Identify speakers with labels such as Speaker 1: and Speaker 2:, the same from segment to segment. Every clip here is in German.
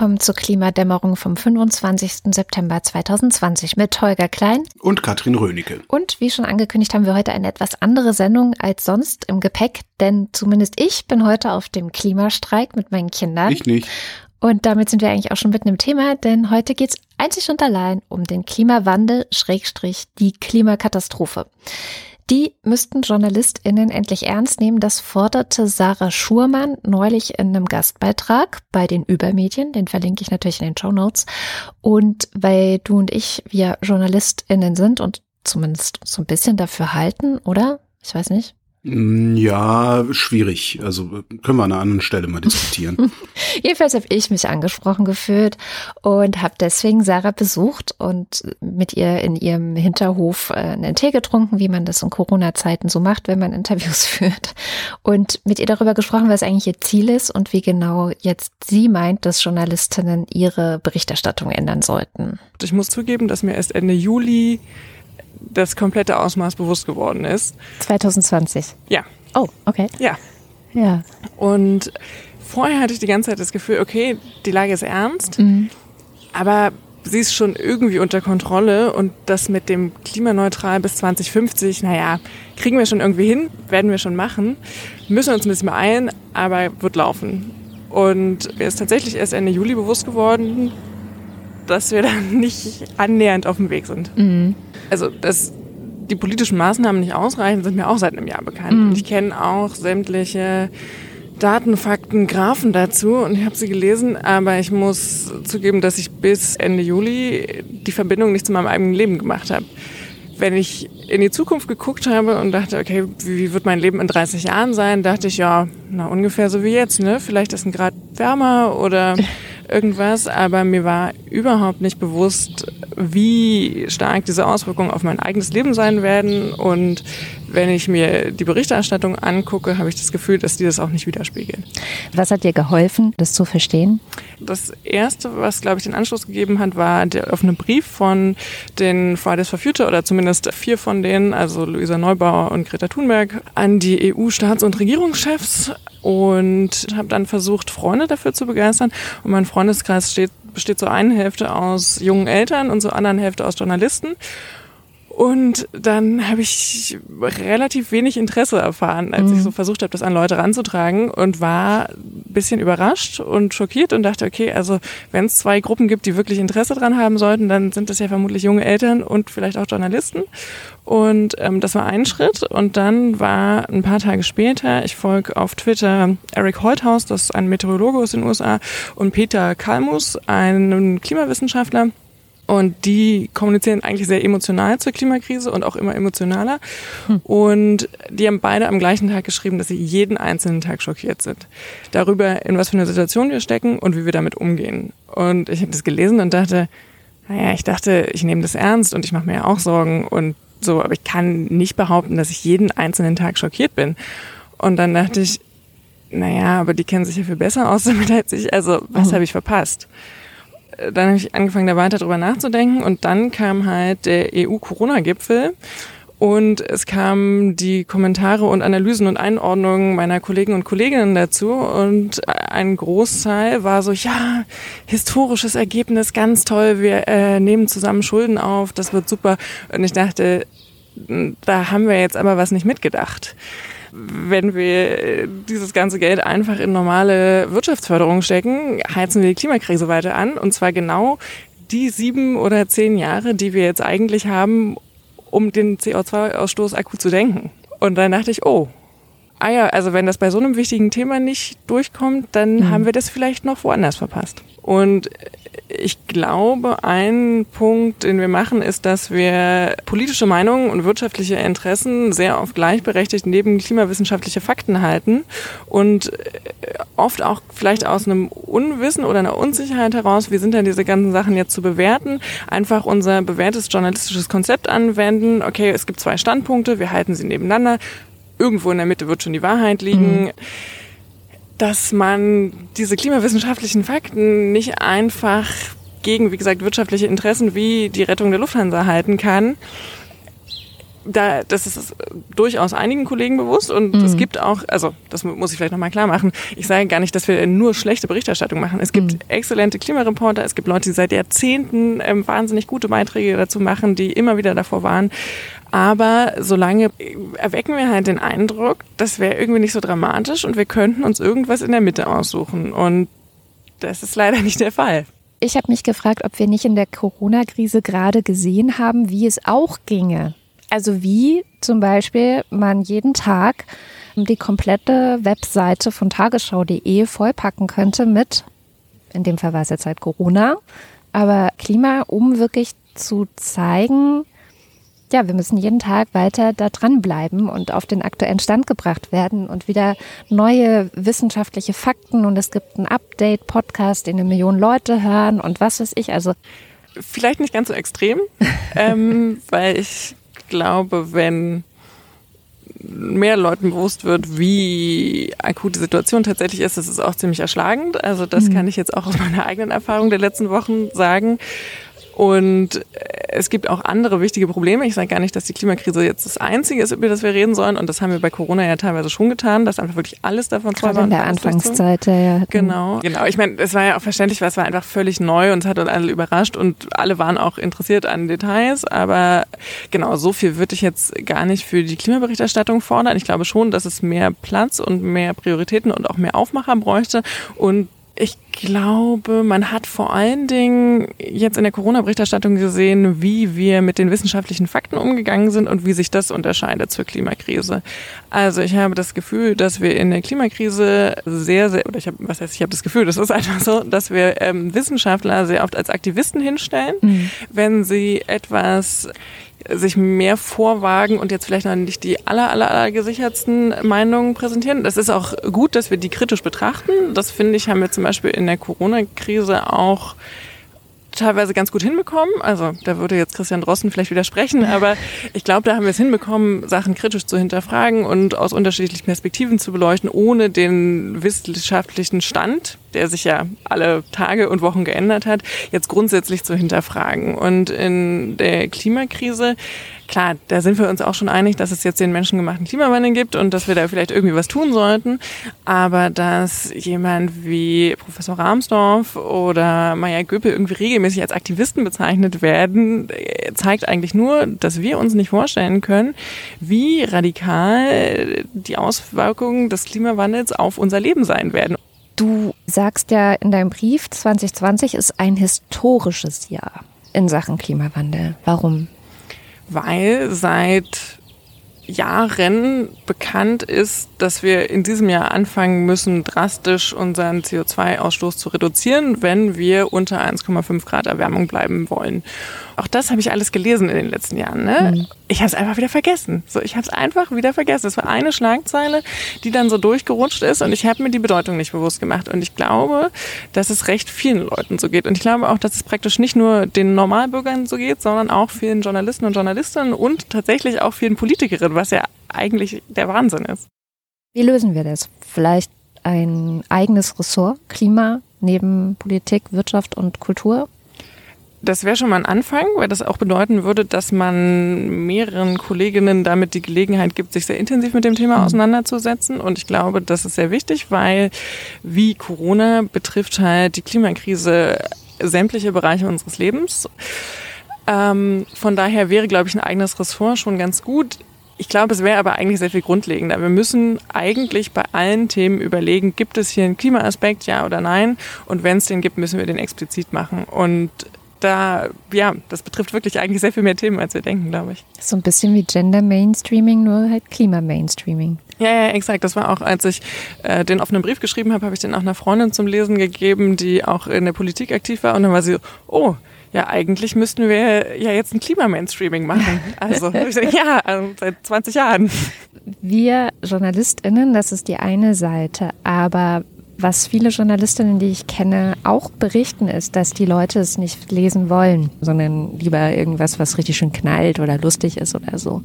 Speaker 1: Willkommen zur Klimadämmerung vom 25. September 2020 mit Holger Klein
Speaker 2: und Katrin Rönecke.
Speaker 1: Und wie schon angekündigt, haben wir heute eine etwas andere Sendung als sonst im Gepäck, denn zumindest ich bin heute auf dem Klimastreik mit meinen Kindern.
Speaker 2: Ich nicht.
Speaker 1: Und damit sind wir eigentlich auch schon mitten im Thema, denn heute geht es einzig und allein um den Klimawandel, Schrägstrich, die Klimakatastrophe. Die müssten JournalistInnen endlich ernst nehmen. Das forderte Sarah Schurmann neulich in einem Gastbeitrag bei den Übermedien. Den verlinke ich natürlich in den Show Notes. Und weil du und ich wir JournalistInnen sind und zumindest so ein bisschen dafür halten, oder? Ich weiß nicht.
Speaker 2: Mm, ja, schwierig. Also können wir an einer anderen Stelle mal diskutieren.
Speaker 1: Jedenfalls habe ich mich angesprochen gefühlt und habe deswegen Sarah besucht und mit ihr in ihrem Hinterhof äh, einen Tee getrunken, wie man das in Corona-Zeiten so macht, wenn man Interviews führt. Und mit ihr darüber gesprochen, was eigentlich ihr Ziel ist und wie genau jetzt sie meint, dass Journalistinnen ihre Berichterstattung ändern sollten.
Speaker 3: Ich muss zugeben, dass mir erst Ende Juli das komplette Ausmaß bewusst geworden ist.
Speaker 1: 2020?
Speaker 3: Ja.
Speaker 1: Oh, okay.
Speaker 3: Ja.
Speaker 1: Ja.
Speaker 3: Und vorher hatte ich die ganze Zeit das Gefühl, okay, die Lage ist ernst, mhm. aber sie ist schon irgendwie unter Kontrolle und das mit dem klimaneutral bis 2050, naja, kriegen wir schon irgendwie hin, werden wir schon machen, müssen uns ein bisschen beeilen, aber wird laufen. Und mir ist tatsächlich erst Ende Juli bewusst geworden, dass wir da nicht annähernd auf dem Weg sind. Mhm. Also, dass die politischen Maßnahmen nicht ausreichen, sind mir auch seit einem Jahr bekannt. Mhm. Ich kenne auch sämtliche Daten, Fakten, Graphen dazu und ich habe sie gelesen, aber ich muss zugeben, dass ich bis Ende Juli die Verbindung nicht zu meinem eigenen Leben gemacht habe. Wenn ich in die Zukunft geguckt habe und dachte, okay, wie wird mein Leben in 30 Jahren sein, dachte ich, ja, na ungefähr so wie jetzt, ne? Vielleicht ist ein Grad wärmer oder irgendwas, aber mir war überhaupt nicht bewusst, wie stark diese Auswirkungen auf mein eigenes Leben sein werden. Und wenn ich mir die Berichterstattung angucke, habe ich das Gefühl, dass die das auch nicht widerspiegeln.
Speaker 1: Was hat dir geholfen, das zu verstehen?
Speaker 3: Das erste, was, glaube ich, den Anschluss gegeben hat, war der offene Brief von den Fridays for Future oder zumindest vier von denen, also Luisa Neubauer und Greta Thunberg, an die EU-Staats- und Regierungschefs und habe dann versucht, Freunde dafür zu begeistern. Und mein Freundeskreis steht, besteht so eine Hälfte aus jungen Eltern und so anderen Hälfte aus Journalisten. Und dann habe ich relativ wenig Interesse erfahren, als mhm. ich so versucht habe, das an Leute ranzutragen und war ein bisschen überrascht und schockiert und dachte, okay, also wenn es zwei Gruppen gibt, die wirklich Interesse dran haben sollten, dann sind das ja vermutlich junge Eltern und vielleicht auch Journalisten. Und ähm, das war ein Schritt. Und dann war ein paar Tage später, ich folge auf Twitter Eric Holthaus, das ist ein Meteorologe aus den USA, und Peter Kalmus, ein Klimawissenschaftler und die kommunizieren eigentlich sehr emotional zur Klimakrise und auch immer emotionaler. Hm. Und die haben beide am gleichen Tag geschrieben, dass sie jeden einzelnen Tag schockiert sind. Darüber, in was für eine Situation wir stecken und wie wir damit umgehen. Und ich habe das gelesen und dachte, naja, ich dachte, ich nehme das ernst und ich mache mir ja auch Sorgen und so, aber ich kann nicht behaupten, dass ich jeden einzelnen Tag schockiert bin. Und dann dachte ich, naja, aber die kennen sich ja viel besser aus damit als ich. Also, was mhm. habe ich verpasst? Dann habe ich angefangen, da weiter drüber nachzudenken und dann kam halt der EU-Corona-Gipfel und es kamen die Kommentare und Analysen und Einordnungen meiner Kollegen und Kolleginnen dazu. Und ein Großteil war so, ja, historisches Ergebnis, ganz toll, wir äh, nehmen zusammen Schulden auf, das wird super. Und ich dachte, da haben wir jetzt aber was nicht mitgedacht wenn wir dieses ganze Geld einfach in normale Wirtschaftsförderung stecken, heizen wir die Klimakrise weiter an. Und zwar genau die sieben oder zehn Jahre, die wir jetzt eigentlich haben, um den CO2-Ausstoß akut zu denken. Und dann dachte ich, oh, ah ja, also wenn das bei so einem wichtigen Thema nicht durchkommt, dann mhm. haben wir das vielleicht noch woanders verpasst. Und ich glaube, ein Punkt, den wir machen, ist, dass wir politische Meinungen und wirtschaftliche Interessen sehr oft gleichberechtigt neben klimawissenschaftliche Fakten halten und äh, oft auch vielleicht aus einem Unwissen oder einer Unsicherheit heraus, wie sind denn diese ganzen Sachen jetzt zu bewerten, einfach unser bewährtes journalistisches Konzept anwenden. Okay, es gibt zwei Standpunkte, wir halten sie nebeneinander irgendwo in der Mitte wird schon die Wahrheit liegen. Mhm. Dass man diese klimawissenschaftlichen Fakten nicht einfach gegen, wie gesagt, wirtschaftliche Interessen wie die Rettung der Lufthansa halten kann, da, das ist durchaus einigen Kollegen bewusst und mhm. es gibt auch, also das muss ich vielleicht nochmal klar machen, ich sage gar nicht, dass wir nur schlechte Berichterstattung machen. Es gibt mhm. exzellente Klimareporter, es gibt Leute, die seit Jahrzehnten ähm, wahnsinnig gute Beiträge dazu machen, die immer wieder davor waren. Aber solange erwecken wir halt den Eindruck, das wäre irgendwie nicht so dramatisch und wir könnten uns irgendwas in der Mitte aussuchen. Und das ist leider nicht der Fall.
Speaker 1: Ich habe mich gefragt, ob wir nicht in der Corona-Krise gerade gesehen haben, wie es auch ginge, also wie zum Beispiel man jeden Tag die komplette Webseite von tagesschau.de vollpacken könnte mit, in dem Fall war es jetzt halt Corona, aber Klima, um wirklich zu zeigen, ja, wir müssen jeden Tag weiter da dranbleiben und auf den aktuellen Stand gebracht werden und wieder neue wissenschaftliche Fakten und es gibt einen Update-Podcast, den eine Million Leute hören und was weiß ich. Also
Speaker 3: vielleicht nicht ganz so extrem, ähm, weil ich glaube, wenn mehr Leuten bewusst wird, wie akut die Situation tatsächlich ist, ist es auch ziemlich erschlagend. Also das mhm. kann ich jetzt auch aus meiner eigenen Erfahrung der letzten Wochen sagen. Und es gibt auch andere wichtige Probleme. Ich sage gar nicht, dass die Klimakrise jetzt das Einzige ist, über das wir reden sollen. Und das haben wir bei Corona ja teilweise schon getan, dass einfach wirklich alles davon
Speaker 1: Gerade war. in der Anfangszeit, ja. ja.
Speaker 3: Genau. Genau. Ich meine, es war ja auch verständlich, weil es war einfach völlig neu und es hat uns alle überrascht und alle waren auch interessiert an Details. Aber genau, so viel würde ich jetzt gar nicht für die Klimaberichterstattung fordern. Ich glaube schon, dass es mehr Platz und mehr Prioritäten und auch mehr Aufmacher bräuchte. Und ich glaube, man hat vor allen Dingen jetzt in der Corona-Berichterstattung gesehen, wie wir mit den wissenschaftlichen Fakten umgegangen sind und wie sich das unterscheidet zur Klimakrise. Also ich habe das Gefühl, dass wir in der Klimakrise sehr, sehr, oder ich habe, was heißt, ich habe das Gefühl, das ist einfach so, dass wir ähm, Wissenschaftler sehr oft als Aktivisten hinstellen, mhm. wenn sie etwas sich mehr vorwagen und jetzt vielleicht noch nicht die aller, aller, aller gesichertsten Meinungen präsentieren. Das ist auch gut, dass wir die kritisch betrachten. Das finde ich, haben wir zum Beispiel in der Corona-Krise auch teilweise ganz gut hinbekommen. Also da würde jetzt Christian Drossen vielleicht widersprechen, aber ich glaube, da haben wir es hinbekommen, Sachen kritisch zu hinterfragen und aus unterschiedlichen Perspektiven zu beleuchten, ohne den wissenschaftlichen Stand, der sich ja alle Tage und Wochen geändert hat, jetzt grundsätzlich zu hinterfragen. Und in der Klimakrise klar, da sind wir uns auch schon einig, dass es jetzt den menschengemachten Klimawandel gibt und dass wir da vielleicht irgendwie was tun sollten. Aber dass jemand wie Professor Rahmsdorf oder Maya Göpel irgendwie regelmäßig als Aktivisten bezeichnet werden, zeigt eigentlich nur, dass wir uns nicht vorstellen können, wie radikal die Auswirkungen des Klimawandels auf unser Leben sein werden.
Speaker 1: Du sagst ja in deinem Brief, 2020 ist ein historisches Jahr in Sachen Klimawandel. Warum?
Speaker 3: weil seit Jahren bekannt ist, dass wir in diesem Jahr anfangen müssen, drastisch unseren CO2-Ausstoß zu reduzieren, wenn wir unter 1,5 Grad Erwärmung bleiben wollen. Auch das habe ich alles gelesen in den letzten Jahren. Ne? Mhm. Ich habe es einfach wieder vergessen. So, ich habe es einfach wieder vergessen. Es war eine Schlagzeile, die dann so durchgerutscht ist und ich habe mir die Bedeutung nicht bewusst gemacht. Und ich glaube, dass es recht vielen Leuten so geht. Und ich glaube auch, dass es praktisch nicht nur den Normalbürgern so geht, sondern auch vielen Journalisten und Journalistinnen und tatsächlich auch vielen Politikerinnen, was ja eigentlich der Wahnsinn ist.
Speaker 1: Wie lösen wir das? Vielleicht ein eigenes Ressort, Klima neben Politik, Wirtschaft und Kultur?
Speaker 3: Das wäre schon mal ein Anfang, weil das auch bedeuten würde, dass man mehreren Kolleginnen damit die Gelegenheit gibt, sich sehr intensiv mit dem Thema mhm. auseinanderzusetzen. Und ich glaube, das ist sehr wichtig, weil wie Corona betrifft halt die Klimakrise sämtliche Bereiche unseres Lebens. Ähm, von daher wäre, glaube ich, ein eigenes Ressort schon ganz gut. Ich glaube, es wäre aber eigentlich sehr viel grundlegender. Wir müssen eigentlich bei allen Themen überlegen, gibt es hier einen Klimaaspekt, ja oder nein? Und wenn es den gibt, müssen wir den explizit machen. Und da, ja, das betrifft wirklich eigentlich sehr viel mehr Themen, als wir denken, glaube ich.
Speaker 1: So ein bisschen wie Gender Mainstreaming, nur halt Klima Mainstreaming.
Speaker 3: Ja, ja, exakt. Das war auch, als ich äh, den offenen Brief geschrieben habe, habe ich den auch einer Freundin zum Lesen gegeben, die auch in der Politik aktiv war. Und dann war sie, oh, ja, eigentlich müssten wir ja jetzt ein Klima-Mainstreaming machen. Also, ja, also seit 20 Jahren.
Speaker 1: Wir JournalistInnen, das ist die eine Seite, aber was viele Journalistinnen, die ich kenne, auch berichten, ist, dass die Leute es nicht lesen wollen, sondern lieber irgendwas, was richtig schön knallt oder lustig ist oder so.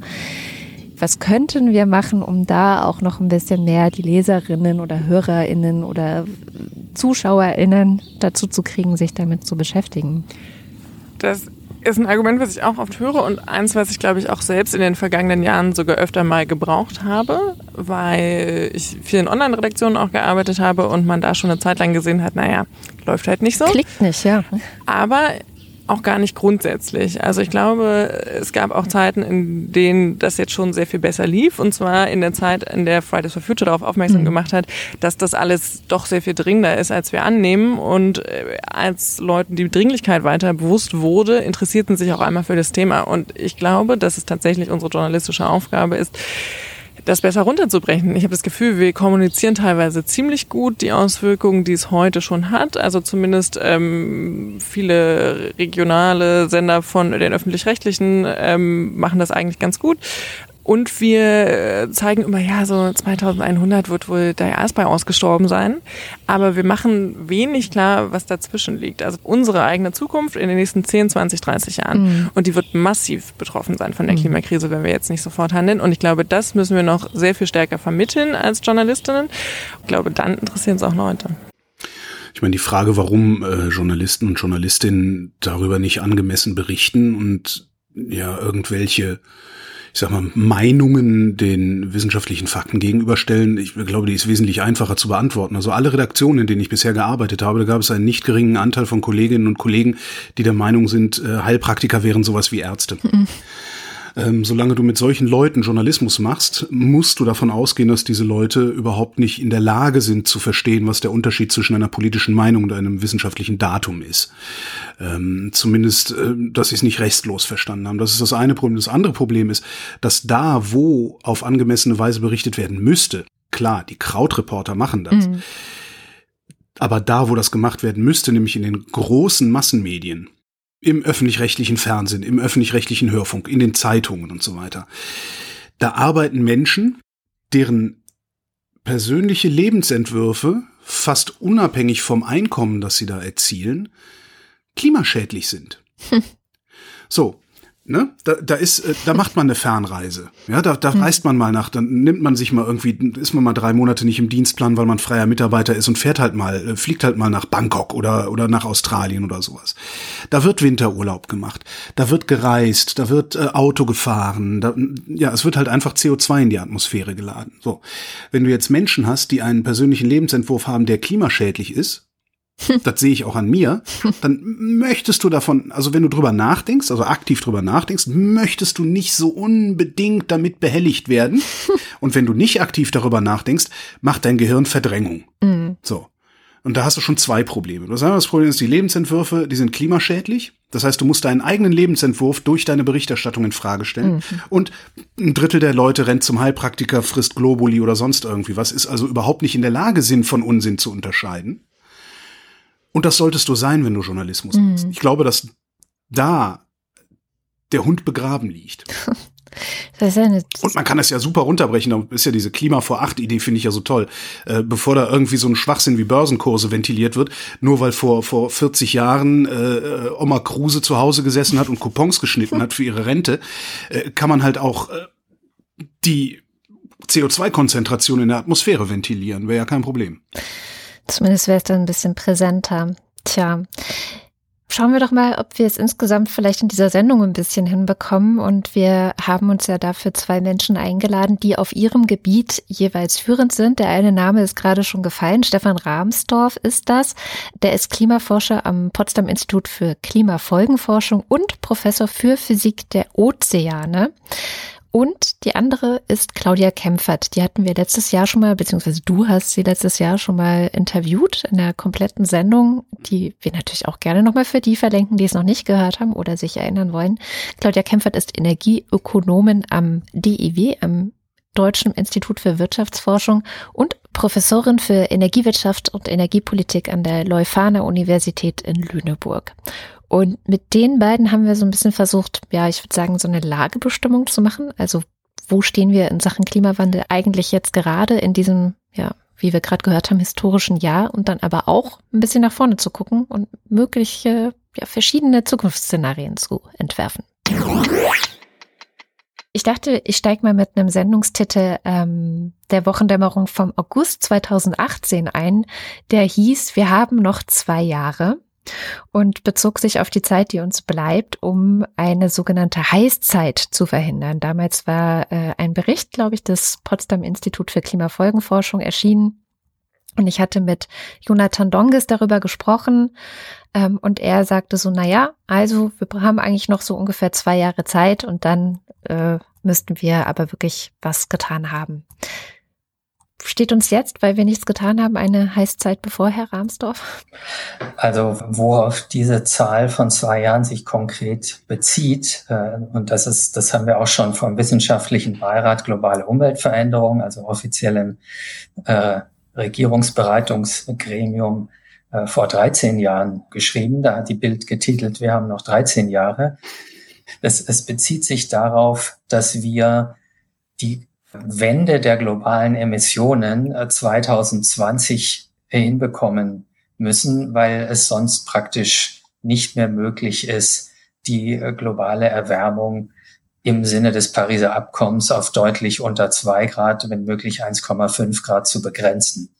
Speaker 1: was könnten wir machen, um da auch noch ein bisschen mehr die Leserinnen oder Hörerinnen oder Zuschauerinnen dazu zu kriegen, sich damit zu beschäftigen?
Speaker 3: Das ist ein Argument, was ich auch oft höre und eins, was ich glaube ich auch selbst in den vergangenen Jahren sogar öfter mal gebraucht habe, weil ich vielen Online-Redaktionen auch gearbeitet habe und man da schon eine Zeit lang gesehen hat, naja, läuft halt nicht so.
Speaker 1: Klickt nicht, ja.
Speaker 3: Aber auch gar nicht grundsätzlich. Also ich glaube, es gab auch Zeiten, in denen das jetzt schon sehr viel besser lief. Und zwar in der Zeit, in der Fridays for Future darauf aufmerksam mhm. gemacht hat, dass das alles doch sehr viel dringender ist, als wir annehmen. Und äh, als Leuten die Dringlichkeit weiter bewusst wurde, interessierten sich auch einmal für das Thema. Und ich glaube, dass es tatsächlich unsere journalistische Aufgabe ist, das besser runterzubrechen. Ich habe das Gefühl, wir kommunizieren teilweise ziemlich gut die Auswirkungen, die es heute schon hat. Also zumindest ähm, viele regionale Sender von den öffentlich-rechtlichen ähm, machen das eigentlich ganz gut. Und wir äh, zeigen immer, ja, so 2100 wird wohl der Eisbei ausgestorben sein. Aber wir machen wenig klar, was dazwischen liegt. Also unsere eigene Zukunft in den nächsten 10, 20, 30 Jahren. Mhm. Und die wird massiv betroffen sein von der mhm. Klimakrise, wenn wir jetzt nicht sofort handeln. Und ich glaube, das müssen wir noch sehr viel stärker vermitteln als Journalistinnen. Ich glaube, dann interessieren es auch Leute.
Speaker 2: Ich meine, die Frage, warum äh, Journalisten und Journalistinnen darüber nicht angemessen berichten und ja irgendwelche ich sag mal, Meinungen den wissenschaftlichen Fakten gegenüberstellen, ich glaube, die ist wesentlich einfacher zu beantworten. Also alle Redaktionen, in denen ich bisher gearbeitet habe, da gab es einen nicht geringen Anteil von Kolleginnen und Kollegen, die der Meinung sind, äh, Heilpraktiker wären sowas wie Ärzte. Mhm ähm, solange du mit solchen Leuten Journalismus machst, musst du davon ausgehen, dass diese Leute überhaupt nicht in der Lage sind zu verstehen, was der Unterschied zwischen einer politischen Meinung und einem wissenschaftlichen Datum ist. Ähm, zumindest, äh, dass sie es nicht restlos verstanden haben. Das ist das eine Problem. Das andere Problem ist, dass da, wo auf angemessene Weise berichtet werden müsste, klar, die Krautreporter machen das. Mhm. Aber da, wo das gemacht werden müsste, nämlich in den großen Massenmedien, im öffentlich-rechtlichen Fernsehen, im öffentlich-rechtlichen Hörfunk, in den Zeitungen und so weiter. Da arbeiten Menschen, deren persönliche Lebensentwürfe fast unabhängig vom Einkommen, das sie da erzielen, klimaschädlich sind. So, Ne? Da, da ist, äh, da macht man eine Fernreise. Ja, da, da hm. reist man mal nach, dann nimmt man sich mal irgendwie, ist man mal drei Monate nicht im Dienstplan, weil man freier Mitarbeiter ist und fährt halt mal, äh, fliegt halt mal nach Bangkok oder, oder nach Australien oder sowas. Da wird Winterurlaub gemacht, da wird gereist, da wird äh, Auto gefahren, da, ja, es wird halt einfach CO2 in die Atmosphäre geladen. So. Wenn du jetzt Menschen hast, die einen persönlichen Lebensentwurf haben, der klimaschädlich ist, das sehe ich auch an mir, dann möchtest du davon, also wenn du drüber nachdenkst, also aktiv drüber nachdenkst, möchtest du nicht so unbedingt damit behelligt werden. Und wenn du nicht aktiv darüber nachdenkst, macht dein Gehirn Verdrängung. Mhm. So. Und da hast du schon zwei Probleme. Das Problem ist, die Lebensentwürfe, die sind klimaschädlich. Das heißt, du musst deinen eigenen Lebensentwurf durch deine Berichterstattung in Frage stellen. Mhm. Und ein Drittel der Leute rennt zum Heilpraktiker, frisst Globuli oder sonst irgendwie was, ist also überhaupt nicht in der Lage, Sinn von Unsinn zu unterscheiden. Und das solltest du sein, wenn du Journalismus mhm. machst. Ich glaube, dass da der Hund begraben liegt.
Speaker 1: Das ist ja
Speaker 2: und man kann es ja super runterbrechen. Da ist ja diese Klima vor acht Idee, finde ich ja so toll. Äh, bevor da irgendwie so ein Schwachsinn wie Börsenkurse ventiliert wird, nur weil vor, vor 40 Jahren äh, Oma Kruse zu Hause gesessen hat und Coupons geschnitten hat für ihre Rente, äh, kann man halt auch äh, die CO2-Konzentration in der Atmosphäre ventilieren. Wäre ja kein Problem.
Speaker 1: Zumindest wäre es dann ein bisschen präsenter. Tja. Schauen wir doch mal, ob wir es insgesamt vielleicht in dieser Sendung ein bisschen hinbekommen. Und wir haben uns ja dafür zwei Menschen eingeladen, die auf ihrem Gebiet jeweils führend sind. Der eine Name ist gerade schon gefallen. Stefan Rahmsdorf ist das. Der ist Klimaforscher am Potsdam Institut für Klimafolgenforschung und Professor für Physik der Ozeane. Und die andere ist Claudia Kempfert. Die hatten wir letztes Jahr schon mal, beziehungsweise du hast sie letztes Jahr schon mal interviewt in der kompletten Sendung, die wir natürlich auch gerne nochmal für die verlinken, die es noch nicht gehört haben oder sich erinnern wollen. Claudia Kempfert ist Energieökonomin am DIW, am Deutschen Institut für Wirtschaftsforschung und Professorin für Energiewirtschaft und Energiepolitik an der Leuphana Universität in Lüneburg. Und mit den beiden haben wir so ein bisschen versucht, ja, ich würde sagen, so eine Lagebestimmung zu machen. Also wo stehen wir in Sachen Klimawandel eigentlich jetzt gerade in diesem, ja, wie wir gerade gehört haben, historischen Jahr und dann aber auch ein bisschen nach vorne zu gucken und mögliche, ja, verschiedene Zukunftsszenarien zu entwerfen. ich dachte, ich steige mal mit einem Sendungstitel ähm, der Wochendämmerung vom August 2018 ein, der hieß Wir haben noch zwei Jahre und bezog sich auf die Zeit, die uns bleibt, um eine sogenannte Heißzeit zu verhindern. Damals war äh, ein Bericht, glaube ich, des Potsdam Institut für Klimafolgenforschung erschienen. Und ich hatte mit Jonathan Donges darüber gesprochen ähm, und er sagte so, na ja, also wir haben eigentlich noch so ungefähr zwei Jahre Zeit und dann äh, müssten wir aber wirklich was getan haben steht uns jetzt, weil wir nichts getan haben, eine Heißzeit bevor, Herr Rahmsdorf?
Speaker 4: Also worauf diese Zahl von zwei Jahren sich konkret bezieht, äh, und das ist, das haben wir auch schon vom Wissenschaftlichen Beirat Globale Umweltveränderung, also offiziellem äh, Regierungsbereitungsgremium äh, vor 13 Jahren geschrieben. Da hat die Bild getitelt, wir haben noch 13 Jahre. Es, es bezieht sich darauf, dass wir die Wende der globalen Emissionen 2020 äh, hinbekommen müssen, weil es sonst praktisch nicht mehr möglich ist, die äh, globale Erwärmung im Sinne des Pariser Abkommens auf deutlich unter zwei Grad, wenn möglich 1,5 Grad zu begrenzen.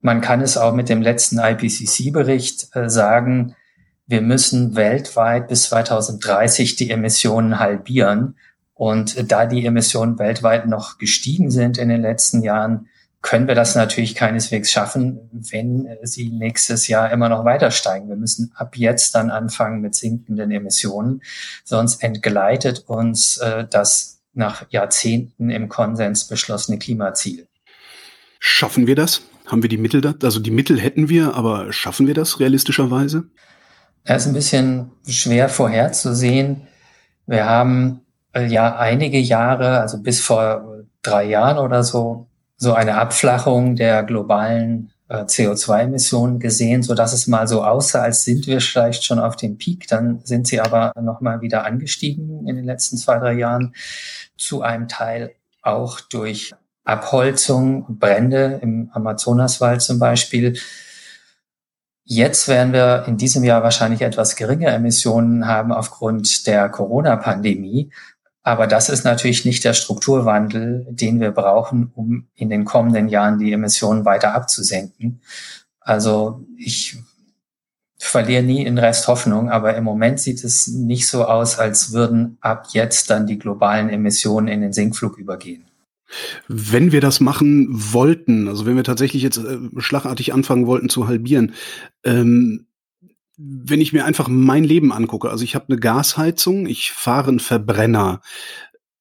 Speaker 4: Man kann es auch mit dem letzten IPCC-Bericht äh, sagen, wir müssen weltweit bis 2030 die Emissionen halbieren, und da die Emissionen weltweit noch gestiegen sind in den letzten Jahren, können wir das natürlich keineswegs schaffen, wenn sie nächstes Jahr immer noch weiter steigen. Wir müssen ab jetzt dann anfangen mit sinkenden Emissionen, sonst entgleitet uns äh, das nach Jahrzehnten im Konsens beschlossene Klimaziel.
Speaker 2: Schaffen wir das? Haben wir die Mittel da? Also die Mittel hätten wir, aber schaffen wir das realistischerweise?
Speaker 4: Es ist ein bisschen schwer vorherzusehen. Wir haben äh, ja einige Jahre, also bis vor drei Jahren oder so, so eine Abflachung der globalen äh, CO2-Emissionen gesehen, so dass es mal so aussah, als sind wir vielleicht schon auf dem Peak. Dann sind sie aber nochmal wieder angestiegen in den letzten zwei, drei Jahren. Zu einem Teil auch durch Abholzung, Brände im Amazonaswald zum Beispiel. Jetzt werden wir in diesem Jahr wahrscheinlich etwas geringe Emissionen haben aufgrund der Corona-Pandemie. Aber das ist natürlich nicht der Strukturwandel, den wir brauchen, um in den kommenden Jahren die Emissionen weiter abzusenken. Also ich verliere nie in Rest Hoffnung, aber im Moment sieht es nicht so aus, als würden ab jetzt dann die globalen Emissionen in den Sinkflug übergehen.
Speaker 2: Wenn wir das machen wollten, also wenn wir tatsächlich jetzt äh, schlagartig anfangen wollten zu halbieren, ähm, wenn ich mir einfach mein Leben angucke, also ich habe eine Gasheizung, ich fahre einen Verbrenner,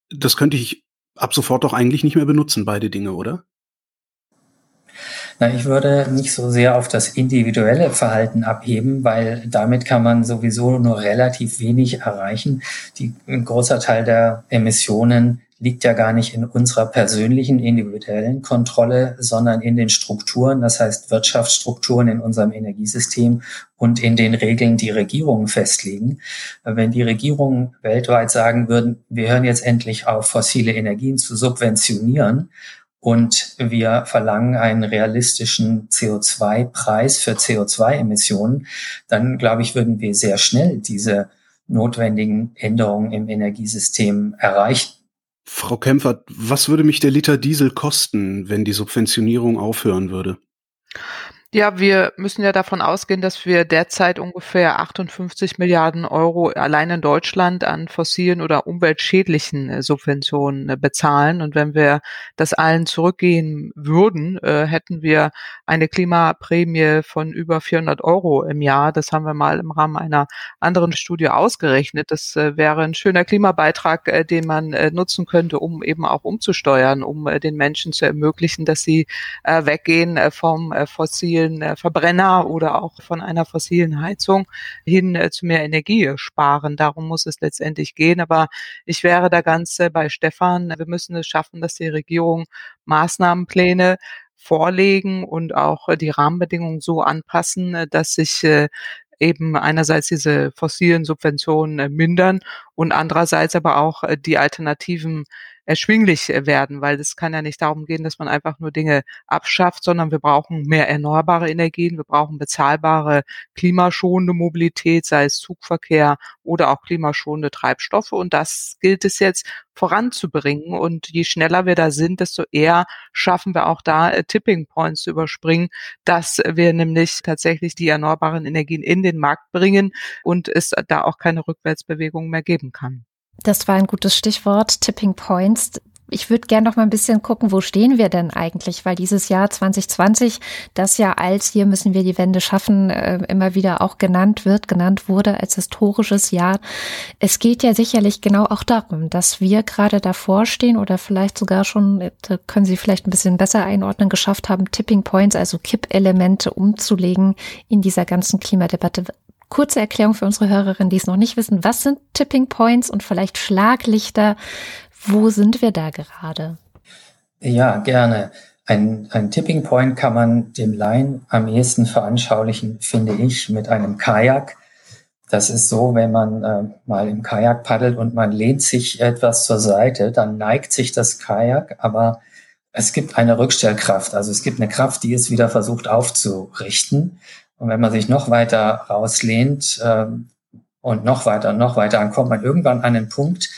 Speaker 2: das könnte ich ab sofort doch eigentlich nicht mehr benutzen, beide Dinge, oder?
Speaker 4: Na, ich würde nicht so sehr auf das individuelle Verhalten abheben, weil damit kann man sowieso nur relativ wenig erreichen. Die, ein großer Teil der Emissionen liegt ja gar nicht in unserer persönlichen individuellen Kontrolle, sondern in den Strukturen, das heißt Wirtschaftsstrukturen in unserem Energiesystem und in den Regeln, die Regierungen festlegen. Wenn die Regierungen weltweit sagen würden, wir hören jetzt endlich auf, fossile Energien zu subventionieren und wir verlangen einen realistischen CO2-Preis für CO2-Emissionen, dann glaube ich, würden wir sehr schnell diese notwendigen Änderungen im Energiesystem erreichen.
Speaker 2: Frau Kempfert, was würde mich der Liter Diesel kosten, wenn die Subventionierung aufhören würde?
Speaker 5: Ja, wir müssen ja davon ausgehen, dass wir derzeit ungefähr 58 Milliarden Euro allein in Deutschland an fossilen oder umweltschädlichen äh, Subventionen äh, bezahlen. Und wenn wir das allen zurückgehen würden, äh, hätten wir eine Klimaprämie von über 400 Euro im Jahr. Das haben wir mal im Rahmen einer anderen Studie ausgerechnet. Das wäre ein schöner Klimabeitrag, den man nutzen könnte, um eben auch umzusteuern, um den Menschen zu ermöglichen, dass sie weggehen vom fossilen fossilen äh, Verbrenner oder auch von einer fossilen Heizung hin äh, zu mehr Energie sparen. Darum muss es letztendlich gehen. Aber ich wäre da ganz äh, bei Stefan. Wir müssen es schaffen, dass die Regierung Maßnahmenpläne vorlegen und auch die Rahmenbedingungen so anpassen, dass sich eben einerseits diese fossilen Subventionen mindern und andererseits aber auch die alternativen erschwinglich äh, werden, weil es kann ja nicht darum gehen, dass man einfach nur Dinge abschafft, sondern wir brauchen mehr erneuerbare Energien, wir brauchen bezahlbare klimaschonende Mobilität, sei es Zugverkehr oder auch klimaschonende Treibstoffe. Und das gilt es jetzt voranzubringen. Und je schneller wir da sind, desto eher schaffen wir auch da äh, Tipping Points zu überspringen, dass wir nämlich tatsächlich die erneuerbaren Energien in den Markt bringen und es da auch keine Rückwärtsbewegung mehr geben kann.
Speaker 1: Das war ein gutes Stichwort, Tipping Points ich würde gerne noch mal ein bisschen gucken, wo stehen wir denn eigentlich? Weil dieses Jahr 2020, das Jahr als hier müssen wir die Wende schaffen, äh, immer wieder auch genannt wird, genannt wurde als historisches Jahr. Es geht ja sicherlich genau auch darum, dass wir gerade davor stehen oder vielleicht sogar schon, äh, können Sie vielleicht ein bisschen besser einordnen, geschafft haben, Tipping Points, also Kippelemente umzulegen in dieser ganzen Klimadebatte. Kurze Erklärung für unsere Hörerinnen, die es noch nicht wissen. Was sind Tipping Points und vielleicht Schlaglichter wo sind wir da gerade?
Speaker 4: Ja, gerne. Ein, ein Tipping Point kann man dem Laien am ehesten veranschaulichen, finde ich, mit einem Kajak. Das ist so, wenn man äh, mal im Kajak paddelt und man lehnt sich etwas zur Seite, dann neigt sich das Kajak, aber es gibt eine Rückstellkraft. Also es gibt eine Kraft, die es wieder versucht aufzurichten. Und wenn man sich noch weiter rauslehnt äh, und noch weiter und noch weiter, dann kommt man irgendwann an einen Punkt,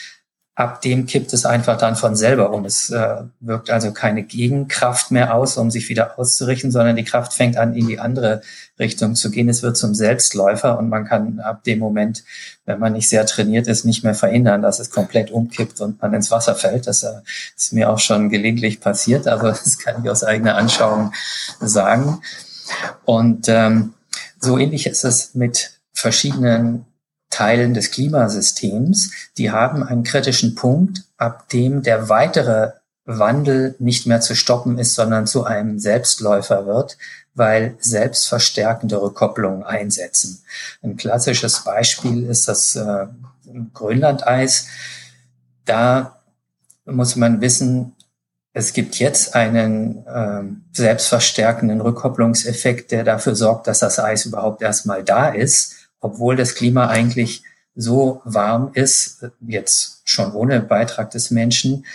Speaker 4: ab dem kippt es einfach dann von selber um. Es äh, wirkt also keine Gegenkraft mehr aus, um sich wieder auszurichten, sondern die Kraft fängt an, in die andere Richtung zu gehen. Es wird zum Selbstläufer und man kann ab dem Moment, wenn man nicht sehr trainiert ist, nicht mehr verhindern, dass es komplett umkippt und man ins Wasser fällt. Das äh, ist mir auch schon gelegentlich passiert, aber das kann ich aus eigener Anschauung sagen. Und ähm, so ähnlich ist es mit verschiedenen Teilen des Klimasystems, die haben einen kritischen Punkt, ab dem der weitere Wandel nicht mehr zu stoppen ist, sondern zu einem Selbstläufer wird, weil selbstverstärkende Rückkopplungen einsetzen. Ein klassisches Beispiel ist das äh, Grönlandeis. Da muss man wissen, es gibt jetzt einen äh, selbstverstärkenden Rückkopplungseffekt, der dafür sorgt, dass das Eis überhaupt erstmal da ist obwohl das Klima eigentlich so warm ist, jetzt schon ohne Beitrag des Menschen,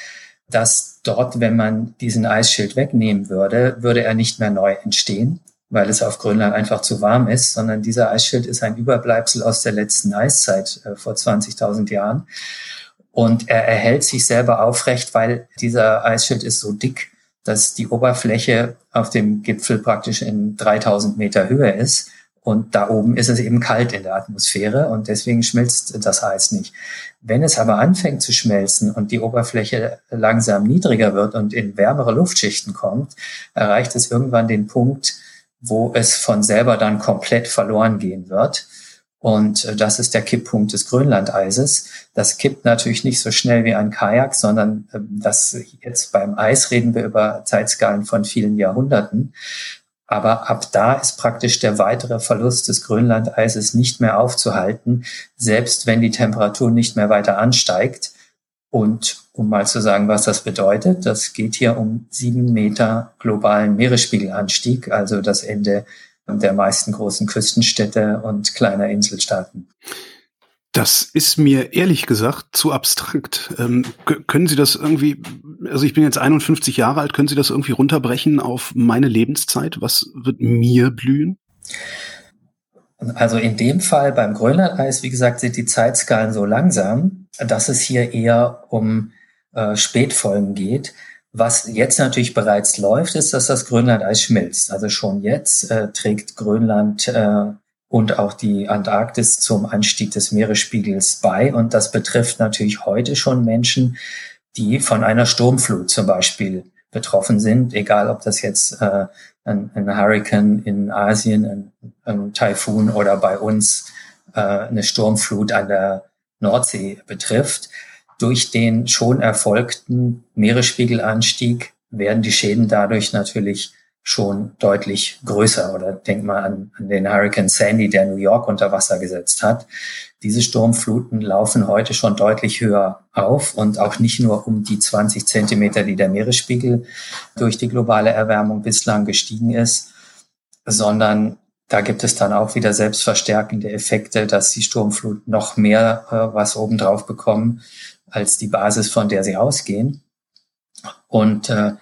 Speaker 4: dass dort, wenn man diesen Eisschild wegnehmen würde, würde er nicht mehr neu entstehen, weil es auf Grönland einfach zu warm ist, sondern dieser Eisschild ist ein Überbleibsel aus der letzten Eiszeit äh, vor 20.000 Jahren. Und er erhält sich selber aufrecht, weil dieser Eisschild ist so dick, dass die Oberfläche auf dem Gipfel praktisch in 3000 Meter Höhe ist. Und da oben ist es eben kalt in der Atmosphäre und deswegen schmilzt das Eis nicht. Wenn es aber anfängt zu schmelzen und die Oberfläche langsam niedriger wird und in wärmere Luftschichten kommt, erreicht es irgendwann den Punkt, wo es von selber dann komplett verloren gehen wird. Und äh, das ist der Kipppunkt des Grönlandeises. Das kippt natürlich nicht so schnell wie ein Kajak, sondern ähm, das jetzt beim Eis reden wir über Zeitskalen von vielen Jahrhunderten. Aber ab da ist praktisch der weitere Verlust des Grönlandeises nicht mehr aufzuhalten, selbst wenn die Temperatur nicht mehr weiter ansteigt. Und um mal zu sagen, was das bedeutet, das geht hier um sieben Meter globalen Meeresspiegelanstieg, also das Ende der meisten großen Küstenstädte und kleiner Inselstaaten.
Speaker 2: Das ist mir ehrlich gesagt zu abstrakt. Ähm, können Sie das irgendwie, also ich bin jetzt 51 Jahre alt, können Sie das irgendwie runterbrechen auf meine Lebenszeit? Was wird mir blühen?
Speaker 4: Also in dem Fall beim Grönlandeis, wie gesagt, sind die Zeitskalen so langsam, dass es hier eher um äh, Spätfolgen geht. Was jetzt natürlich bereits läuft, ist, dass das Grönlandeis schmilzt. Also schon jetzt äh, trägt Grönland äh, und auch die Antarktis zum Anstieg des Meeresspiegels bei. Und das betrifft natürlich heute schon Menschen, die von einer Sturmflut zum Beispiel betroffen sind, egal ob das jetzt äh, ein, ein Hurricane in Asien, ein, ein Taifun oder bei uns äh, eine Sturmflut an der Nordsee betrifft. Durch den schon erfolgten Meeresspiegelanstieg werden die Schäden dadurch natürlich schon deutlich größer. Oder denk mal an, an den Hurricane Sandy, der New York unter Wasser gesetzt hat. Diese Sturmfluten laufen heute schon deutlich höher auf und auch nicht nur um die 20 Zentimeter, die der Meeresspiegel durch die globale Erwärmung bislang gestiegen ist, sondern da gibt es dann auch wieder selbstverstärkende Effekte, dass die Sturmfluten noch mehr äh, was obendrauf bekommen als die Basis, von der sie ausgehen. Und äh,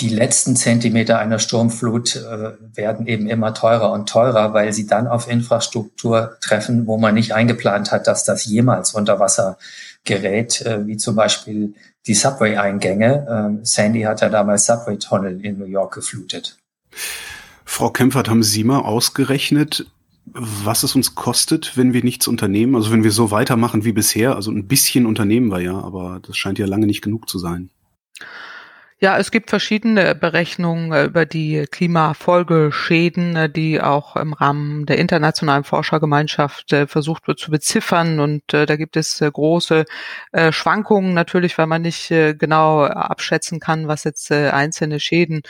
Speaker 4: die letzten Zentimeter einer Sturmflut äh, werden eben immer teurer und teurer, weil sie dann auf Infrastruktur treffen, wo man nicht eingeplant hat, dass das jemals unter Wasser gerät, äh, wie zum Beispiel die Subway-Eingänge. Ähm, Sandy hat ja damals Subway-Tunnel in New York geflutet.
Speaker 2: Frau Kempfert, haben Sie mal ausgerechnet, was es uns kostet, wenn wir nichts unternehmen? Also wenn wir so weitermachen wie bisher, also ein bisschen unternehmen wir ja, aber das scheint ja lange nicht genug zu sein.
Speaker 5: Ja, es gibt verschiedene Berechnungen äh, über die Klimafolgeschäden, äh, die auch im Rahmen der internationalen Forschergemeinschaft äh, versucht wird zu beziffern. Und da gibt es große Schwankungen natürlich, weil man nicht genau abschätzen kann, was jetzt einzelne Schäden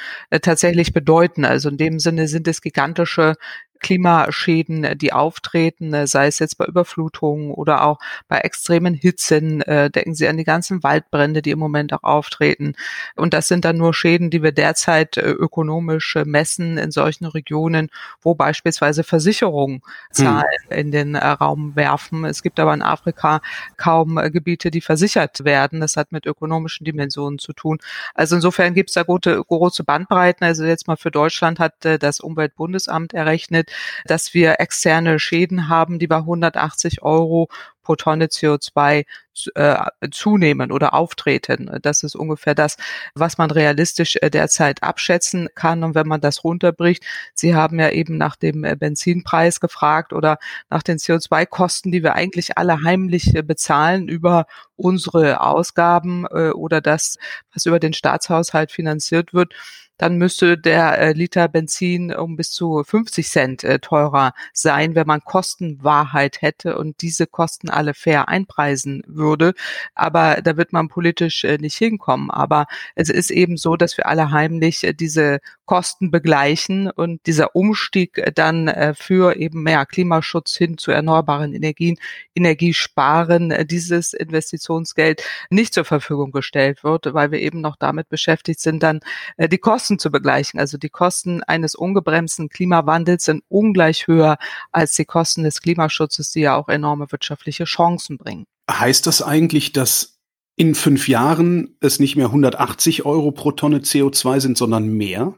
Speaker 5: tatsächlich bedeuten. Also in dem Sinne sind es gigantische Klimaschäden, äh, die auftreten, äh, sei es jetzt bei Überflutungen oder auch bei extremen Hitzen. Äh, denken Sie an die ganzen Waldbrände, die im Moment auch auftreten. Und das sind dann nur Schäden, die wir derzeit ökonomisch messen in solchen Regionen, wo beispielsweise Versicherungen hm. Zahlen hm. in den Raum werfen. Es gibt aber in Afrika kaum Gebiete, die versichert werden. Das hat mit ökonomischen Dimensionen zu tun. Also insofern gibt es da gute, große Bandbreiten. Also jetzt mal für Deutschland hat das Umweltbundesamt errechnet, dass wir externe Schäden haben, die bei 180 Euro pro Tonne CO2 äh, zunehmen oder auftreten. Das ist ungefähr das, was man realistisch äh, derzeit abschätzen kann. Und wenn man das runterbricht, Sie haben ja eben nach dem äh, Benzinpreis gefragt oder nach den CO2-Kosten, die wir eigentlich alle heimlich äh, bezahlen über unsere Ausgaben äh, oder das, was über den Staatshaushalt finanziert wird, dann müsste der äh, Liter Benzin um bis zu 50 Cent äh, teurer sein, wenn man Kostenwahrheit hätte und diese Kosten alle fair einpreisen würde. Aber da wird man politisch äh, nicht hinkommen. Aber es ist eben so, dass wir alle heimlich äh, diese Kosten begleichen und dieser Umstieg äh, dann äh, für eben mehr Klimaschutz hin zu erneuerbaren Energien, Energiesparen, dieses Investitionsgeld nicht zur Verfügung gestellt wird, weil wir eben noch damit beschäftigt sind, dann die Kosten zu begleichen. Also die Kosten eines ungebremsten Klimawandels sind ungleich höher als die Kosten des Klimaschutzes, die ja auch enorme wirtschaftliche Chancen bringen.
Speaker 2: Heißt das eigentlich, dass in fünf Jahren es nicht mehr 180 Euro pro Tonne CO2 sind, sondern mehr?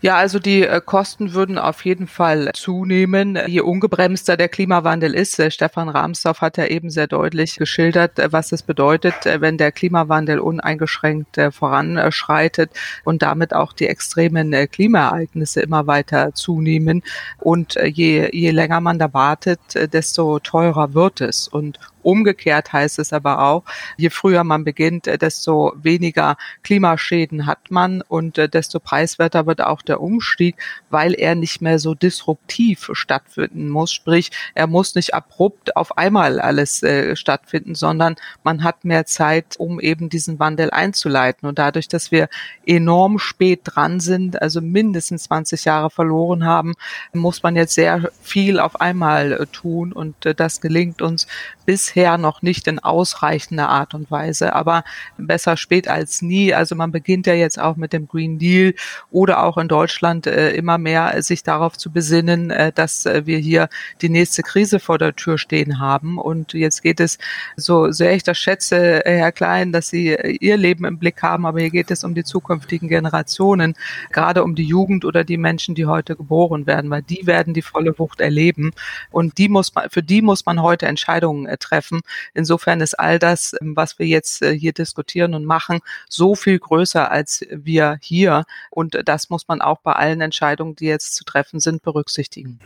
Speaker 5: Ja, also die äh, Kosten würden auf jeden Fall zunehmen, je ungebremster der Klimawandel ist. Äh, Stefan Rahmsdorf hat ja eben sehr deutlich geschildert, äh, was es bedeutet, wenn der Klimawandel uneingeschränkt voranschreitet und damit auch die extremen Klimaereignisse immer weiter zunehmen. Und je, je länger man da wartet, desto teurer wird es. Und Umgekehrt heißt es aber auch, je früher man beginnt, äh, desto weniger Klimaschäden hat man und äh, desto preiswerter wird auch der Umstieg, weil er nicht mehr so disruptiv stattfinden muss. Sprich, er muss nicht abrupt auf einmal alles äh, stattfinden, sondern man hat mehr Zeit, um eben diesen Wandel einzuleiten. Und dadurch, dass wir enorm spät dran sind, also mindestens 20 Jahre verloren haben, muss man jetzt sehr viel auf einmal tun. Und das gelingt uns bisher noch nicht in ausreichender Art und Weise, aber besser spät als nie. Also man beginnt ja jetzt auch mit dem Green Deal oder auch in Deutschland äh, immer mehr sich darauf zu besinnen, äh, dass äh, wir hier die nächste Krise vor der Tür stehen haben. Und jetzt geht es, so sehr ich das schätze, äh, Herr Klein, dass Sie äh, Ihr Leben im Blick haben, aber hier geht es um die zukünftigen Generationen, gerade um die Jugend oder die Menschen, die heute geboren werden, weil die werden die volle Wucht erleben. Und die muss man, für die muss man heute Entscheidungen äh, treffen. Insofern ist all das, ähm, was wir jetzt äh, hier diskutieren und machen, so viel größer als wir hier. Und das muss man auch bei allen Entscheidungen, die jetzt zu treffen sind, berücksichtigen.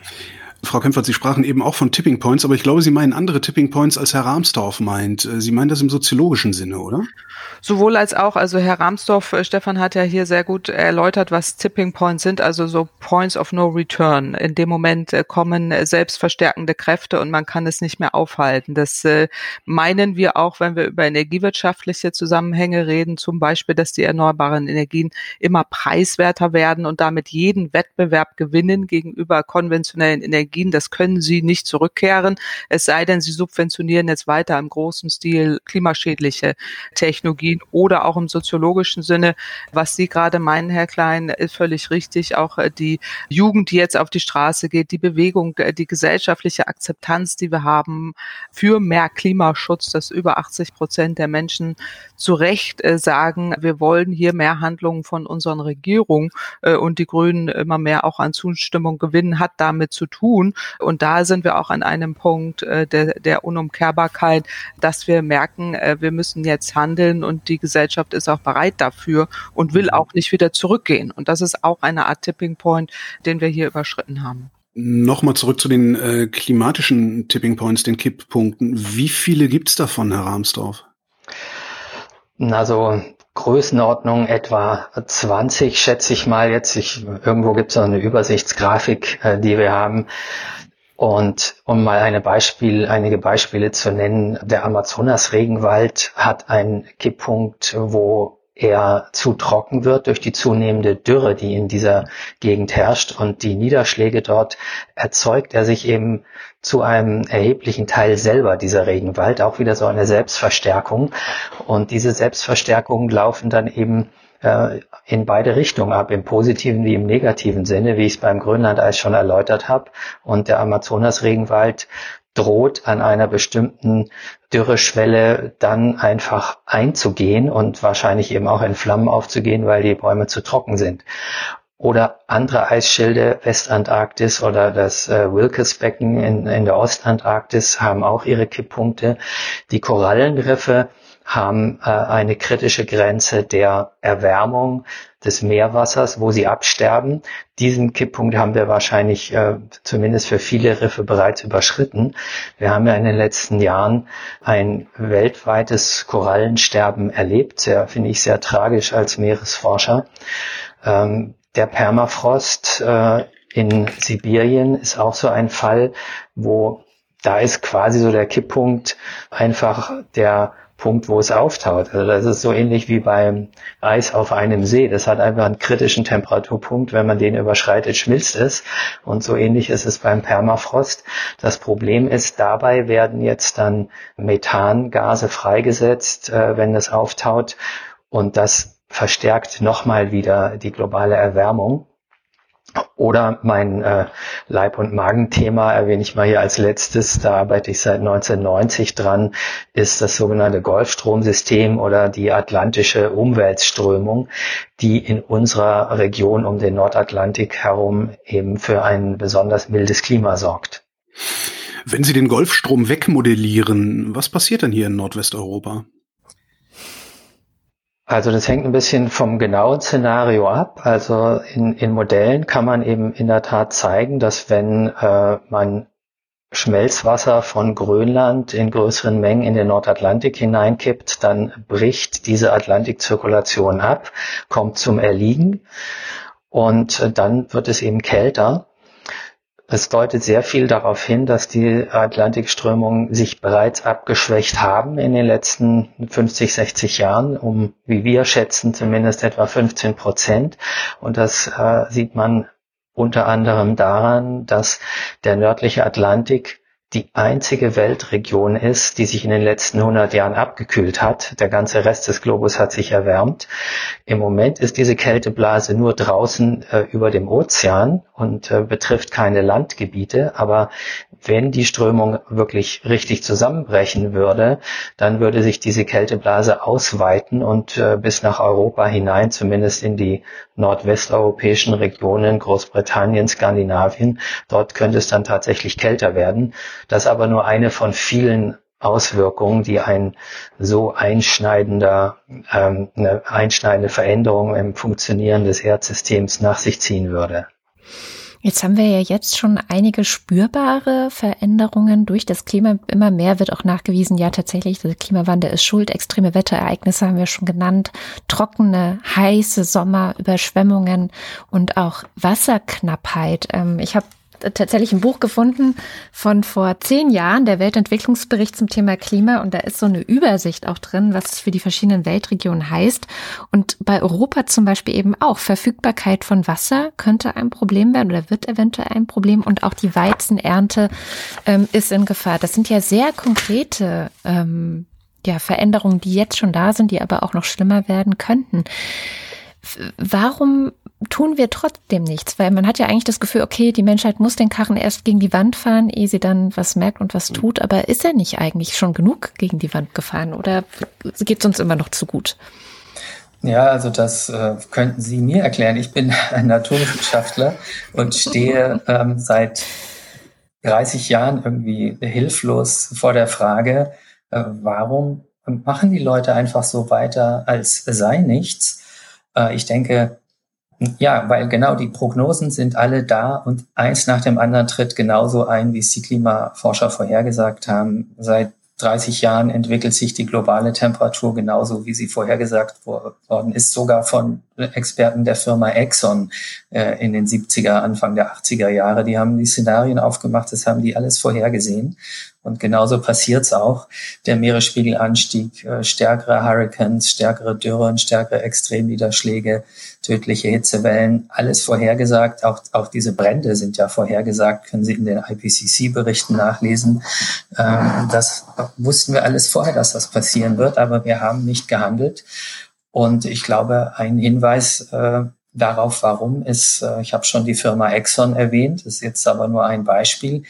Speaker 2: Frau Kempfert, Sie sprachen eben auch von Tipping Points, aber ich glaube, Sie meinen andere Tipping Points, als Herr Rahmsdorf meint. Äh, Sie meinen das im soziologischen Sinne, oder?
Speaker 5: Sowohl als auch, also Herr Rahmsdorf, äh, Stefan hat ja hier sehr gut erläutert, was Tipping Points sind, also so Points of No Return. In dem Moment äh, kommen selbstverstärkende Kräfte und man kann es nicht mehr aufhalten. Das meinen wir auch, wenn wir über energiewirtschaftliche Zusammenhänge reden, zum Beispiel, dass die erneuerbaren Energien immer preiswerter werden und damit jeden Wettbewerb gewinnen gegenüber konventionellen Energien Energien, das können sie nicht zurückkehren, es sei denn, sie subventionieren jetzt weiter im großen Stil klimaschädliche Technologien oder auch im soziologischen Sinne, was Sie gerade meinen, Herr Klein, ist völlig richtig. Auch äh, die Jugend, die jetzt auf die Straße geht, die Bewegung, äh, die gesellschaftliche Akzeptanz, die wir haben für mehr Klimaschutz, dass über 80 Prozent der Menschen zu Recht äh, sagen, wir wollen hier mehr Handlungen von unseren Regierungen und die Grünen immer mehr auch an Zustimmung gewinnen, hat damit zu tun. Und da sind wir auch an einem Punkt der, der Unumkehrbarkeit, dass wir merken, wir müssen jetzt handeln und die Gesellschaft ist auch bereit dafür und will auch nicht wieder zurückgehen. Und das ist auch eine Art Tipping Point, den wir hier überschritten haben.
Speaker 2: Nochmal zurück zu den äh, klimatischen Tipping Points, den Kipppunkten. Wie viele gibt's davon, Herr Rahmsdorf?
Speaker 4: Also Größenordnung etwa 20, schätze ich mal jetzt. Ich, irgendwo gibt es noch eine Übersichtsgrafik, äh, die wir haben. Und um mal eine Beispiel, einige Beispiele zu nennen, der Amazonas-Regenwald hat einen Kipppunkt, wo er zu trocken wird durch die zunehmende Dürre, die in dieser Gegend herrscht und die Niederschläge dort, erzeugt er sich eben zu einem erheblichen Teil selber, dieser Regenwald, auch wieder so eine Selbstverstärkung. Und diese Selbstverstärkungen laufen dann eben äh, in beide Richtungen ab, im positiven wie im negativen Sinne, wie ich es beim Grönlandeis schon erläutert habe. Und der Amazonas-Regenwald droht an einer bestimmten Dürreschwelle dann einfach einzugehen und wahrscheinlich eben auch in Flammen aufzugehen, weil die Bäume zu trocken sind. Oder andere Eisschilde, Westantarktis oder das äh, Wilkes-Becken in, in der Ostantarktis haben auch ihre Kipppunkte. Die Korallenriffe haben äh, eine kritische Grenze der Erwärmung des Meerwassers, wo sie absterben. Diesen Kipppunkt haben wir wahrscheinlich äh, zumindest für viele Riffe bereits überschritten. Wir haben ja in den letzten Jahren ein weltweites Korallensterben erlebt, sehr, finde ich, sehr tragisch als Meeresforscher. Ähm, der Permafrost äh, in Sibirien ist auch so ein Fall, wo da ist quasi so der Kipppunkt einfach der Punkt, wo es auftaut. Also das ist so ähnlich wie beim Eis auf einem See. Das hat einfach einen kritischen Temperaturpunkt. Wenn man den überschreitet, schmilzt es. Und so ähnlich ist es beim Permafrost. Das Problem ist, dabei werden jetzt dann Methangase freigesetzt, äh, wenn das auftaut. Und das verstärkt nochmal wieder die globale Erwärmung. Oder mein äh, Leib- und Magenthema erwähne ich mal hier als letztes. Da arbeite ich seit 1990 dran, ist das sogenannte Golfstromsystem oder die atlantische Umweltströmung, die in unserer Region um den Nordatlantik herum eben für ein besonders mildes Klima sorgt.
Speaker 2: Wenn Sie den Golfstrom wegmodellieren, was passiert denn hier in Nordwesteuropa?
Speaker 4: Also das hängt ein bisschen vom genauen Szenario ab. Also in, in Modellen kann man eben in der Tat zeigen, dass wenn äh, man Schmelzwasser von Grönland in größeren Mengen in den Nordatlantik hineinkippt, dann bricht diese Atlantikzirkulation ab, kommt zum Erliegen und dann wird es eben kälter es deutet sehr viel darauf hin, dass die Atlantikströmungen sich bereits abgeschwächt haben in den letzten 50, 60 Jahren, um, wie wir schätzen, zumindest etwa 15 Prozent. Und das äh, sieht man unter anderem daran, dass der nördliche Atlantik die einzige Weltregion ist, die sich in den letzten 100 Jahren abgekühlt hat. Der ganze Rest des Globus hat sich erwärmt. Im Moment ist diese Kälteblase nur draußen äh, über dem Ozean und äh, betrifft keine Landgebiete. Aber wenn die Strömung wirklich richtig zusammenbrechen würde, dann würde sich diese Kälteblase ausweiten und äh, bis nach Europa hinein, zumindest in die nordwesteuropäischen Regionen, Großbritannien, Skandinavien. Dort könnte es dann tatsächlich kälter werden. Das ist aber nur eine von vielen Auswirkungen, die ein so einschneidender, ähm, eine einschneidende Veränderung im Funktionieren des Erdsystems nach sich ziehen würde.
Speaker 1: Jetzt haben wir ja jetzt schon einige spürbare Veränderungen durch das Klima. Immer mehr wird auch nachgewiesen, ja tatsächlich, der Klimawandel ist schuld. Extreme Wetterereignisse haben wir schon genannt. Trockene, heiße Sommer, Überschwemmungen und auch Wasserknappheit. Ähm, ich habe tatsächlich ein Buch gefunden von vor zehn Jahren, der Weltentwicklungsbericht zum Thema Klima. Und da ist so eine Übersicht auch drin, was es für die verschiedenen Weltregionen heißt. Und bei Europa zum Beispiel eben auch Verfügbarkeit von Wasser könnte ein Problem werden oder wird eventuell ein Problem. Und auch die Weizenernte ähm, ist in Gefahr. Das sind ja sehr konkrete ähm, ja, Veränderungen, die jetzt schon da sind, die aber auch noch schlimmer werden könnten. Warum tun wir trotzdem nichts? Weil man hat ja eigentlich das Gefühl, okay, die Menschheit muss den Karren erst gegen die Wand fahren, ehe sie dann was merkt und was tut. Aber ist er nicht eigentlich schon genug gegen die Wand gefahren oder geht es uns immer noch zu gut?
Speaker 4: Ja, also das äh, könnten Sie mir erklären. Ich bin ein Naturwissenschaftler und stehe ähm, seit 30 Jahren irgendwie hilflos vor der Frage, äh, warum machen die Leute einfach so weiter, als sei nichts? Äh, ich denke, ja, weil genau die Prognosen sind alle da und eins nach dem anderen tritt genauso ein, wie es die Klimaforscher vorhergesagt haben. Seit 30 Jahren entwickelt sich die globale Temperatur genauso, wie sie vorhergesagt worden ist, sogar von Experten der Firma Exxon äh, in den 70er, Anfang der 80er Jahre. Die haben die Szenarien aufgemacht, das haben die alles vorhergesehen. Und genauso passiert's auch. Der Meeresspiegelanstieg, äh, stärkere Hurricanes, stärkere Dürren, stärkere Extremniederschläge, tödliche Hitzewellen, alles vorhergesagt. Auch, auch diese Brände sind ja vorhergesagt, können Sie in den IPCC-Berichten nachlesen. Ähm, das wussten wir alles vorher, dass das passieren wird, aber wir haben nicht gehandelt. Und ich glaube, ein Hinweis äh, darauf, warum ist, äh, ich habe schon die Firma Exxon erwähnt, ist jetzt aber nur ein Beispiel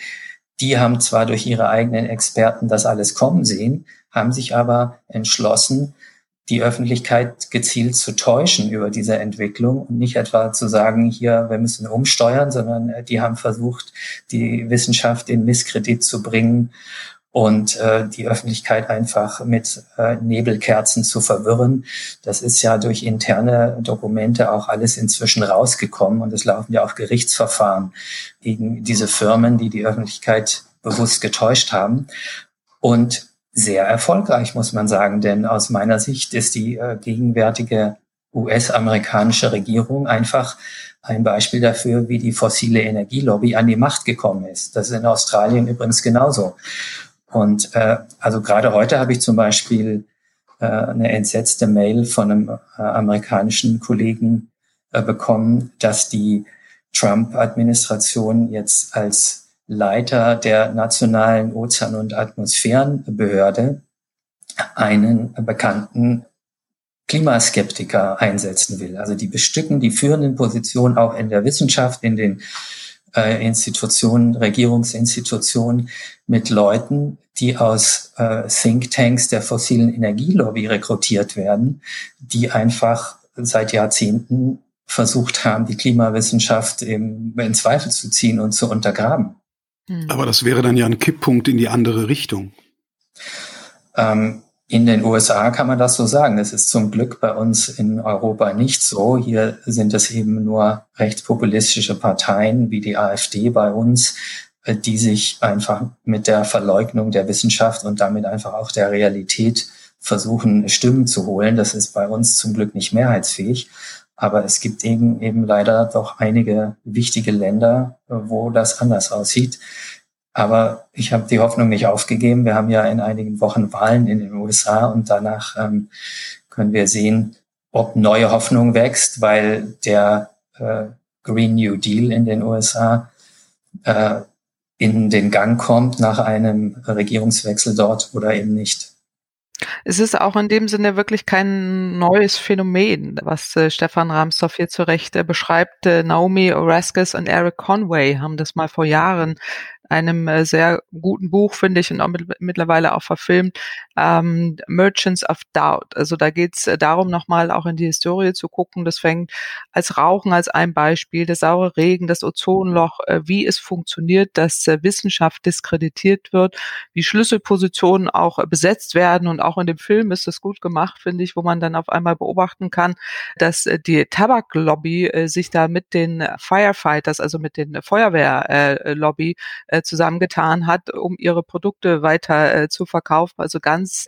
Speaker 4: die haben zwar durch ihre eigenen Experten das alles kommen sehen, haben sich aber entschlossen, die Öffentlichkeit gezielt zu täuschen über diese Entwicklung und nicht etwa zu sagen, hier, wir müssen umsteuern, sondern äh, die haben versucht, die Wissenschaft in Misskredit zu bringen und äh, die Öffentlichkeit einfach mit äh, Nebelkerzen zu verwirren. Das ist ja durch interne Dokumente auch alles inzwischen rausgekommen und es laufen ja auch Gerichtsverfahren gegen diese Firmen, die die Öffentlichkeit bewusst getäuscht haben. Und sehr erfolgreich, muss man sagen, denn aus meiner Sicht ist die äh, gegenwärtige US-amerikanische Regierung einfach ein Beispiel dafür, wie die fossile Energielobby an die Macht gekommen ist. Das ist in Australien übrigens genauso. Und äh, also gerade heute habe ich zum Beispiel äh, eine entsetzte Mail von einem äh, amerikanischen Kollegen äh, bekommen, dass die Trump-Administration jetzt als Leiter der nationalen Ozean- und Atmosphärenbehörde einen bekannten Klimaskeptiker einsetzen will. Also die bestücken die führenden Positionen auch in der Wissenschaft, in den äh, Institutionen, Regierungsinstitutionen mit Leuten, die aus äh, Thinktanks der fossilen Energielobby rekrutiert werden, die einfach seit Jahrzehnten versucht haben, die Klimawissenschaft eben in Zweifel zu ziehen und zu untergraben.
Speaker 2: Hm. Aber das wäre dann ja ein Kipppunkt in die andere Richtung.
Speaker 4: Ähm, in den USA kann man das so sagen. Das ist zum Glück bei uns in Europa nicht so. Hier sind es eben nur rechtspopulistische Parteien wie die AfD bei uns, äh, die sich einfach mit der Verleugnung der Wissenschaft und damit einfach auch der Realität versuchen, Stimmen zu holen. Das ist bei uns zum Glück nicht mehrheitsfähig. Aber es gibt eben, eben leider doch einige wichtige Länder, äh, wo das anders aussieht. Aber ich habe die Hoffnung nicht aufgegeben. Wir haben ja in einigen Wochen Wahlen in den USA und danach ähm, können wir sehen, ob neue Hoffnung wächst, weil der äh, Green New Deal in den USA äh, in den Gang kommt nach einem Regierungswechsel dort oder eben nicht.
Speaker 5: Es ist auch in dem Sinne wirklich kein neues Phänomen, was äh, Stefan Ramsdorff hier zu Recht äh, beschreibt. Äh, Naomi Oreskes und Eric Conway haben das mal vor Jahren einem äh, sehr guten Buch, finde ich, und auch mit, mittlerweile auch verfilmt, ähm, Merchants of Doubt. Also da geht es äh, darum, nochmal auch in die Historie zu gucken. Das fängt als Rauchen als ein Beispiel, der saure Regen, das Ozonloch, äh, wie es funktioniert, dass äh, Wissenschaft diskreditiert wird, wie Schlüsselpositionen auch äh, besetzt werden. Und auch in dem Film ist das gut gemacht, finde ich, wo man dann auf einmal beobachten kann, dass äh, die Tabaklobby äh, sich da mit den Firefighters, also mit den Feuerwehrlobby äh, zusammengetan hat, um ihre Produkte weiter äh, zu verkaufen. Also ganz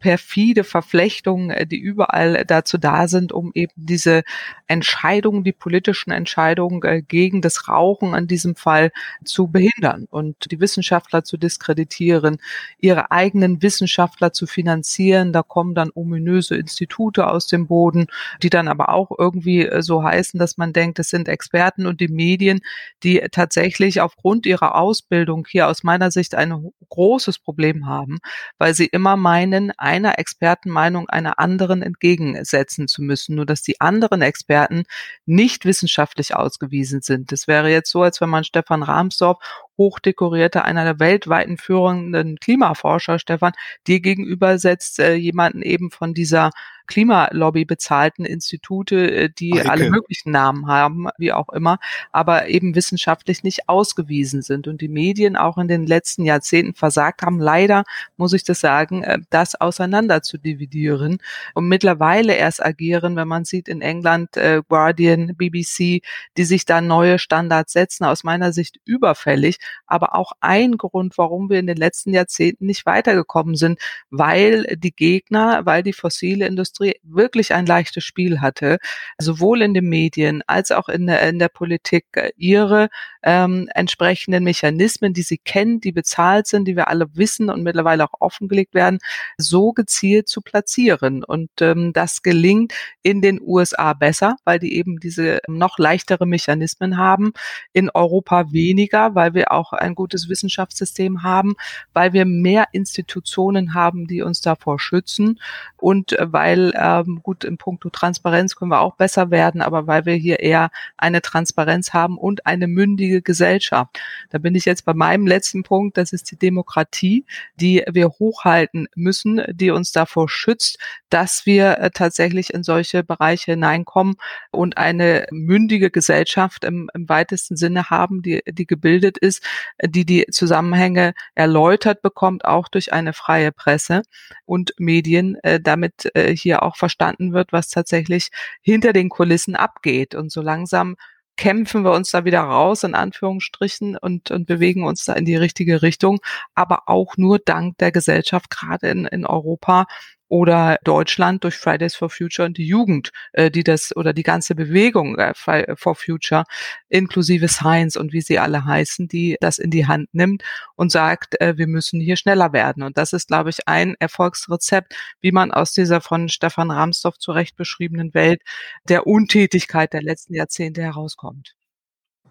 Speaker 5: perfide Verflechtungen, äh, die überall dazu da sind, um eben diese Entscheidungen, die politischen Entscheidungen äh, gegen das Rauchen in diesem Fall zu behindern und die Wissenschaftler zu diskreditieren, ihre eigenen Wissenschaftler zu finanzieren. Da kommen dann ominöse Institute aus dem Boden, die dann aber auch irgendwie äh, so heißen, dass man denkt, es sind Experten und die Medien, die tatsächlich aufgrund ihrer Ausbildung hier aus meiner Sicht ein großes Problem haben, weil sie immer meinen, einer Expertenmeinung einer anderen entgegensetzen zu müssen, nur dass die anderen Experten nicht wissenschaftlich ausgewiesen sind. Das wäre jetzt so, als wenn man Stefan Rahmsdorf hochdekorierte, einer der weltweiten führenden Klimaforscher, Stefan, dir gegenüber setzt äh, jemanden eben von dieser Klimalobby bezahlten Institute, äh, die Eike. alle möglichen Namen haben, wie auch immer, aber eben wissenschaftlich nicht ausgewiesen sind und die Medien auch in den letzten Jahrzehnten versagt haben, leider muss ich das sagen, äh, das auseinander zu dividieren und mittlerweile erst agieren, wenn man sieht in England äh, Guardian, BBC, die sich da neue Standards setzen, aus meiner Sicht überfällig, aber auch ein Grund, warum wir in den letzten Jahrzehnten nicht weitergekommen sind, weil die Gegner, weil die fossile Industrie Industrie wirklich ein leichtes Spiel hatte, sowohl in den Medien als auch in der, in der Politik, äh, ihre ähm, entsprechenden Mechanismen, die sie kennen, die bezahlt sind, die wir alle wissen und mittlerweile auch offengelegt werden, so gezielt zu platzieren. Und ähm, das gelingt in den USA besser, weil die eben diese noch leichtere Mechanismen haben, in Europa weniger, weil wir auch ein gutes Wissenschaftssystem haben, weil wir mehr Institutionen haben, die uns davor schützen und äh, weil ähm, gut im Punkto Transparenz können wir auch besser werden, aber weil wir hier eher eine Transparenz haben und eine mündige Gesellschaft. Da bin ich jetzt bei meinem letzten Punkt, das ist die Demokratie, die wir hochhalten müssen, die uns davor schützt, dass wir äh, tatsächlich in solche Bereiche hineinkommen und eine mündige Gesellschaft im, im weitesten Sinne haben, die, die gebildet ist, die die Zusammenhänge erläutert bekommt, auch durch eine freie Presse und Medien, äh, damit äh, hier auch verstanden wird, was tatsächlich hinter den Kulissen abgeht. Und so langsam kämpfen wir uns da wieder raus, in Anführungsstrichen, und, und bewegen uns da in die richtige Richtung, aber auch nur dank der Gesellschaft, gerade in, in Europa, oder Deutschland durch Fridays for Future und die Jugend, äh, die das oder die ganze Bewegung äh, for Future inklusive Science und wie sie alle heißen, die das in die Hand nimmt und sagt, äh, wir müssen hier schneller werden. Und das ist, glaube ich, ein Erfolgsrezept, wie man aus dieser von Stefan Ramsdorff zurecht beschriebenen Welt der Untätigkeit der letzten Jahrzehnte herauskommt.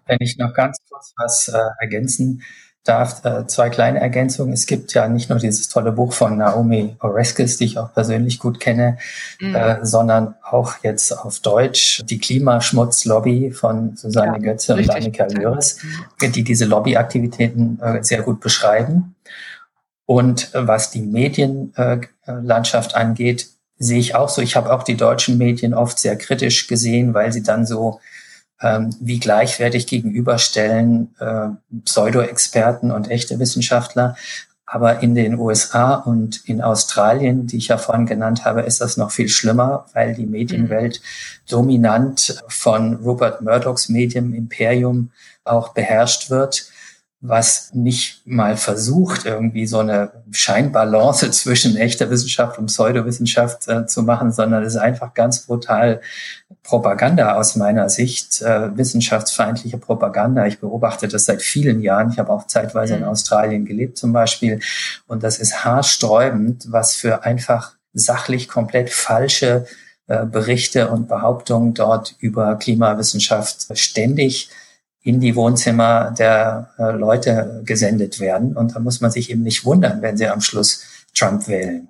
Speaker 4: Wenn ich noch ganz kurz was äh, ergänzen darf, äh, zwei kleine Ergänzungen. Es gibt ja nicht nur dieses tolle Buch von Naomi Oreskes, die ich auch persönlich gut kenne, mhm. äh, sondern auch jetzt auf Deutsch die Klimaschmutzlobby von Susanne ja, Götze und Annika Löres, die diese Lobbyaktivitäten äh, sehr gut beschreiben. Und äh, was die Medienlandschaft angeht, sehe ich auch so. Ich habe auch die deutschen Medien oft sehr kritisch gesehen, weil sie dann so ähm, wie gleichwertig gegenüberstellen äh, Pseudo-Experten und echte Wissenschaftler. Aber in den USA und in Australien, die ich ja vorhin genannt habe, ist das noch viel schlimmer, weil die Medienwelt mhm. dominant von Rupert Murdochs Medienimperium auch beherrscht wird was nicht mal versucht, irgendwie so eine Scheinbalance zwischen echter Wissenschaft und Pseudowissenschaft äh, zu machen, sondern es ist einfach ganz brutal Propaganda aus meiner Sicht, äh, wissenschaftsfeindliche Propaganda. Ich beobachte das seit vielen Jahren. Ich habe auch zeitweise in mhm. Australien gelebt zum Beispiel. Und das ist haarsträubend, was für einfach sachlich komplett falsche äh, Berichte und Behauptungen dort über Klimawissenschaft ständig in die Wohnzimmer der äh, Leute gesendet werden. Und da muss man sich eben nicht wundern, wenn sie am Schluss Trump wählen.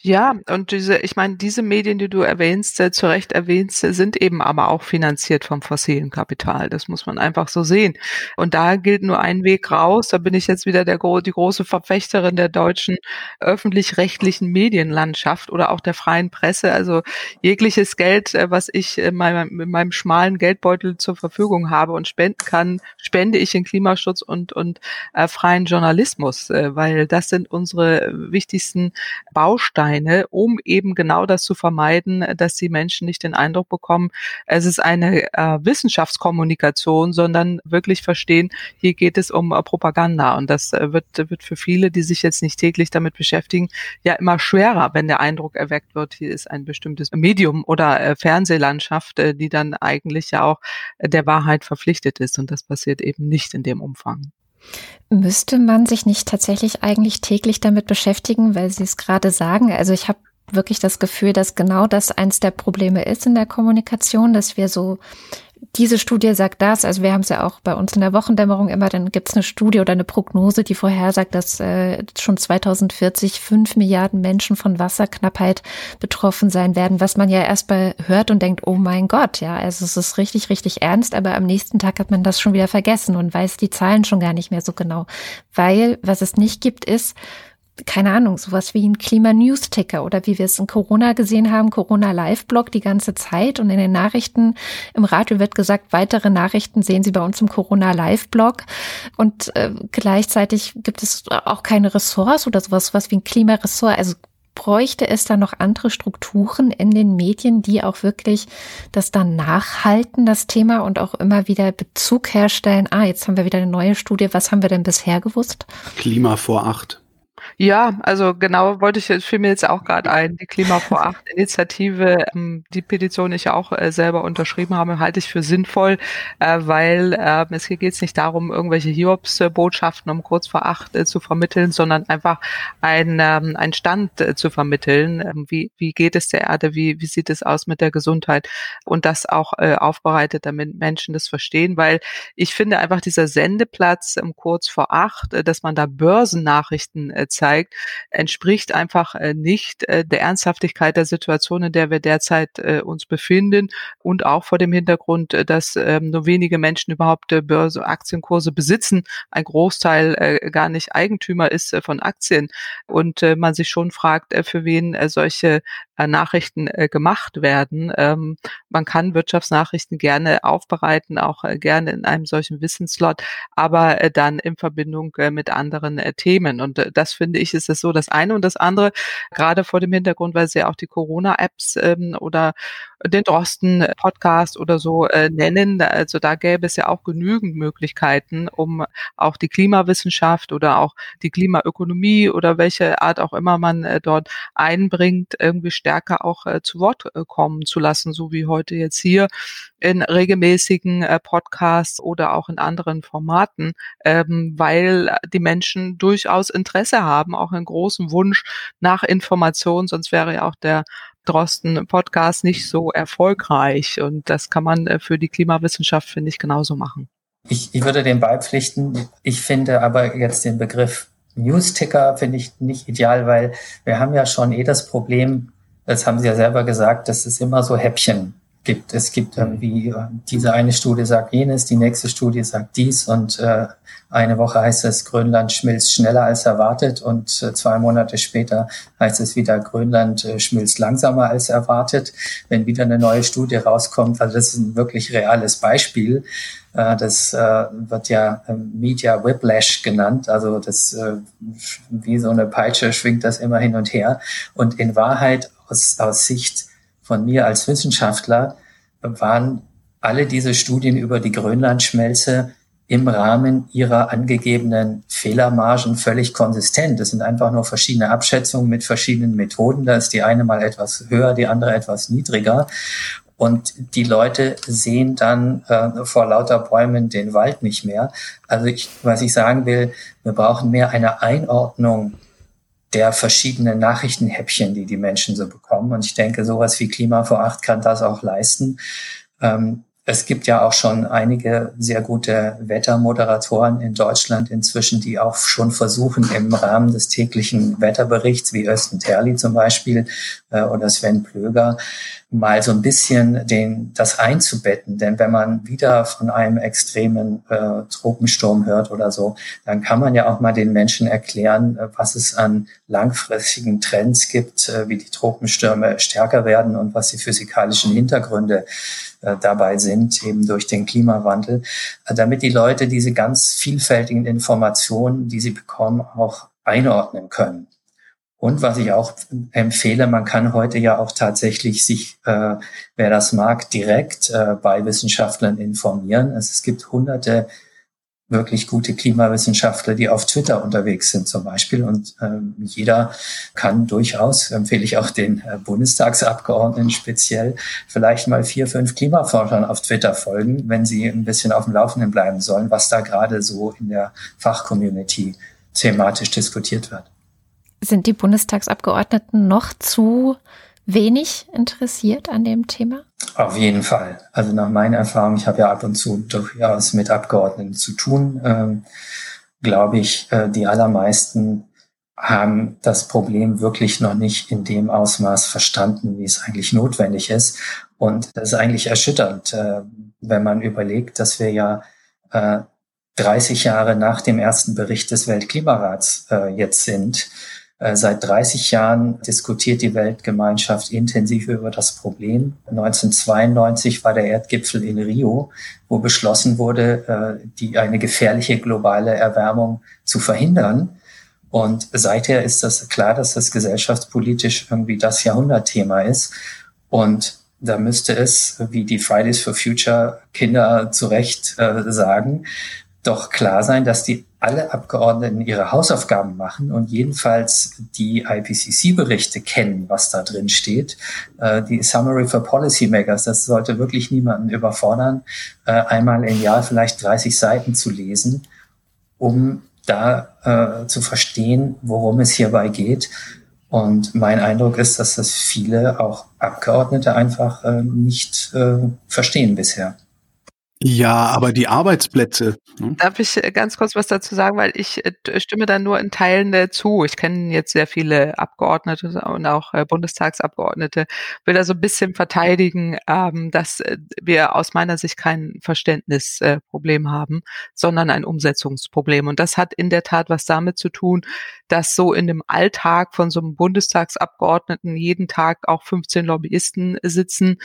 Speaker 5: Ja, und diese, ich meine, diese Medien, die du erwähnst, äh, zu Recht erwähnst, sind eben aber auch finanziert vom fossilen Kapital. Das muss man einfach so sehen. Und da gilt nur ein Weg raus. Da bin ich jetzt wieder der, die große Verfechterin der deutschen öffentlich-rechtlichen Medienlandschaft oder auch der freien Presse. Also jegliches Geld, äh, was ich in meinem, in meinem schmalen Geldbeutel zur Verfügung habe und spenden kann, spende ich in Klimaschutz und, und äh, freien Journalismus, äh, weil das sind unsere wichtigsten Bausteine Bausteine, um eben genau das zu vermeiden, dass die Menschen nicht den Eindruck bekommen, es ist eine äh, Wissenschaftskommunikation, sondern wirklich verstehen, hier geht es um äh, Propaganda. Und das äh, wird, wird für viele, die sich jetzt nicht täglich damit beschäftigen, ja immer schwerer, wenn der Eindruck erweckt wird, hier ist ein bestimmtes Medium oder äh, Fernsehlandschaft, äh, die dann eigentlich ja auch äh, der Wahrheit verpflichtet ist. Und das passiert eben nicht in dem Umfang.
Speaker 1: Müsste man sich nicht tatsächlich eigentlich täglich damit beschäftigen, weil Sie es gerade sagen? Also ich habe wirklich das Gefühl, dass genau das eins der Probleme ist in der Kommunikation, dass wir so diese Studie sagt das, also wir haben es ja auch bei uns in der Wochendämmerung immer, dann gibt es eine Studie oder eine Prognose, die vorhersagt, dass äh, schon 2040 fünf Milliarden Menschen von Wasserknappheit betroffen sein werden, was man ja erstmal hört und denkt, oh mein Gott, ja, also es ist richtig, richtig ernst, aber am nächsten Tag hat man das schon wieder vergessen und weiß die Zahlen schon gar nicht mehr so genau. Weil was es nicht gibt, ist, keine Ahnung, sowas wie ein Klima-News-Ticker oder wie wir es in Corona gesehen haben, Corona-Live-Blog die ganze Zeit und in den Nachrichten im Radio wird gesagt, weitere Nachrichten sehen Sie bei uns im Corona-Live-Blog und äh, gleichzeitig gibt es auch keine Ressorts oder sowas, was wie ein Klimaressort. Also bräuchte es da noch andere Strukturen in den Medien, die auch wirklich das dann nachhalten, das Thema und auch immer wieder Bezug herstellen. Ah, jetzt haben wir wieder eine neue Studie. Was haben wir denn bisher gewusst?
Speaker 2: Klima vor acht.
Speaker 5: Ja, also genau wollte ich, fiel mir jetzt auch gerade ein, die Klima vor acht Initiative, ähm, die Petition ich auch äh, selber unterschrieben habe, halte ich für sinnvoll, äh, weil äh, es hier geht es nicht darum, irgendwelche Hiobs-Botschaften um kurz vor acht äh, zu vermitteln, sondern einfach ein, ähm, ein Stand zu vermitteln. Ähm, wie, wie geht es der Erde, wie, wie sieht es aus mit der Gesundheit? Und das auch aufbereitet, damit Menschen das verstehen, weil ich finde einfach dieser Sendeplatz um kurz vor acht, dass man da Börsennachrichten äh, zeigt, entspricht einfach äh, nicht äh, der Ernsthaftigkeit der Situation, in der wir derzeit äh, uns befinden und auch vor dem Hintergrund, dass ähm, nur wenige Menschen überhaupt Börse, Aktienkurse besitzen, ein Großteil gar nicht Eigentümer ist von Aktien und man sich schon fragt, für wen solche Nachrichten gemacht werden. Ähm, man kann Wirtschaftsnachrichten gerne aufbereiten, auch gerne in einem solchen Wissenslot, aber dann in Verbindung mit anderen Themen. Und das finde ich, ist es so das eine und das andere, gerade vor dem Hintergrund, weil Sie auch die Corona-Apps ähm, oder den Drosten-Podcast oder so äh, nennen. Also da gäbe es ja auch genügend Möglichkeiten, um auch die Klimawissenschaft oder auch die Klimaökonomie oder welche Art auch immer man äh, dort einbringt, irgendwie stärker auch äh, zu Wort äh, kommen zu lassen, so wie heute jetzt hier in regelmäßigen äh, Podcasts oder auch in anderen Formaten, ähm, weil die Menschen durchaus Interesse haben, auch einen großen Wunsch nach Information, sonst wäre ja auch der Drosten-Podcast nicht so erfolgreich. Und das kann man äh, für die Klimawissenschaft, finde ich, genauso machen.
Speaker 4: Ich, ich würde dem beipflichten. Ich finde aber jetzt den Begriff Newsticker finde ich nicht ideal, weil wir haben ja schon eh das Problem, das haben Sie ja selber gesagt, dass es immer so Häppchen gibt. Es gibt irgendwie, diese eine Studie sagt jenes, die nächste Studie sagt dies und äh, eine Woche heißt es, Grönland schmilzt schneller als erwartet und äh, zwei Monate später heißt es wieder, Grönland äh, schmilzt langsamer als erwartet. Wenn wieder eine neue Studie rauskommt, also das ist ein wirklich reales Beispiel. Äh, das äh, wird ja äh, Media Whiplash genannt, also das äh, wie so eine Peitsche schwingt das immer hin und her. Und in Wahrheit aus, aus Sicht von mir als Wissenschaftler waren alle diese Studien über die Grönlandschmelze im Rahmen ihrer angegebenen Fehlermargen völlig konsistent. Das sind einfach nur verschiedene Abschätzungen mit verschiedenen Methoden. Da ist die eine mal etwas höher, die andere etwas niedriger. Und die Leute sehen dann äh, vor lauter Bäumen den Wald nicht mehr. Also ich, was ich sagen will, wir brauchen mehr eine Einordnung der verschiedenen Nachrichtenhäppchen, die die Menschen so bekommen. Und ich denke, sowas wie Klima vor acht kann das auch leisten. Ähm, es gibt ja auch schon einige sehr gute Wettermoderatoren in Deutschland inzwischen, die auch schon versuchen, im Rahmen des täglichen Wetterberichts, wie Östen Terli zum Beispiel äh, oder Sven Plöger, mal so ein bisschen den, das einzubetten. Denn wenn man wieder von einem extremen äh, Tropensturm hört oder so, dann kann man ja auch mal den Menschen erklären, äh, was es an langfristigen Trends gibt, äh, wie die Tropenstürme stärker werden und was die physikalischen Hintergründe äh, dabei sind, eben durch den Klimawandel, äh, damit die Leute diese ganz vielfältigen Informationen, die sie bekommen, auch einordnen können. Und was ich auch empfehle, man kann heute ja auch tatsächlich sich, äh, wer das mag, direkt äh, bei Wissenschaftlern informieren. Also es gibt hunderte wirklich gute Klimawissenschaftler, die auf Twitter unterwegs sind zum Beispiel. Und ähm, jeder kann durchaus, empfehle ich auch den äh, Bundestagsabgeordneten speziell, vielleicht mal vier, fünf Klimaforschern auf Twitter folgen, wenn sie ein bisschen auf dem Laufenden bleiben sollen, was da gerade so in der Fachcommunity thematisch diskutiert wird.
Speaker 1: Sind die Bundestagsabgeordneten noch zu wenig interessiert an dem Thema?
Speaker 4: Auf jeden Fall. Also nach meiner Erfahrung, ich habe ja ab und zu durchaus mit Abgeordneten zu tun, ähm, glaube ich, äh, die allermeisten haben das Problem wirklich noch nicht in dem Ausmaß verstanden, wie es eigentlich notwendig ist. Und das ist eigentlich erschütternd, äh, wenn man überlegt, dass wir ja äh, 30 Jahre nach dem ersten Bericht des Weltklimarats äh, jetzt sind seit 30 Jahren diskutiert die Weltgemeinschaft intensiv über das Problem. 1992 war der Erdgipfel in Rio, wo beschlossen wurde, äh, die eine gefährliche globale Erwärmung zu verhindern. Und seither ist das klar, dass das gesellschaftspolitisch irgendwie das Jahrhundertthema ist. Und da müsste es, wie die Fridays for Future Kinder zu Recht äh, sagen, doch klar sein, dass die alle Abgeordneten ihre Hausaufgaben machen und jedenfalls die IPCC-Berichte kennen, was da drin steht. Äh, die Summary for Policymakers, das sollte wirklich niemanden überfordern, äh, einmal im Jahr vielleicht 30 Seiten zu lesen, um da äh, zu verstehen, worum es hierbei geht. Und mein Eindruck ist, dass das viele auch Abgeordnete einfach äh, nicht äh, verstehen bisher.
Speaker 2: Ja, aber die Arbeitsplätze.
Speaker 5: Ne? Darf ich äh, ganz kurz was dazu sagen, weil ich äh, stimme da nur in Teilen zu. Ich kenne jetzt sehr viele Abgeordnete und auch äh, Bundestagsabgeordnete, will da so ein bisschen verteidigen, ähm, dass wir aus meiner Sicht kein Verständnisproblem haben, sondern ein Umsetzungsproblem. Und das hat in der Tat was damit zu tun, dass so in dem Alltag von so einem Bundestagsabgeordneten jeden Tag auch 15 Lobbyisten sitzen,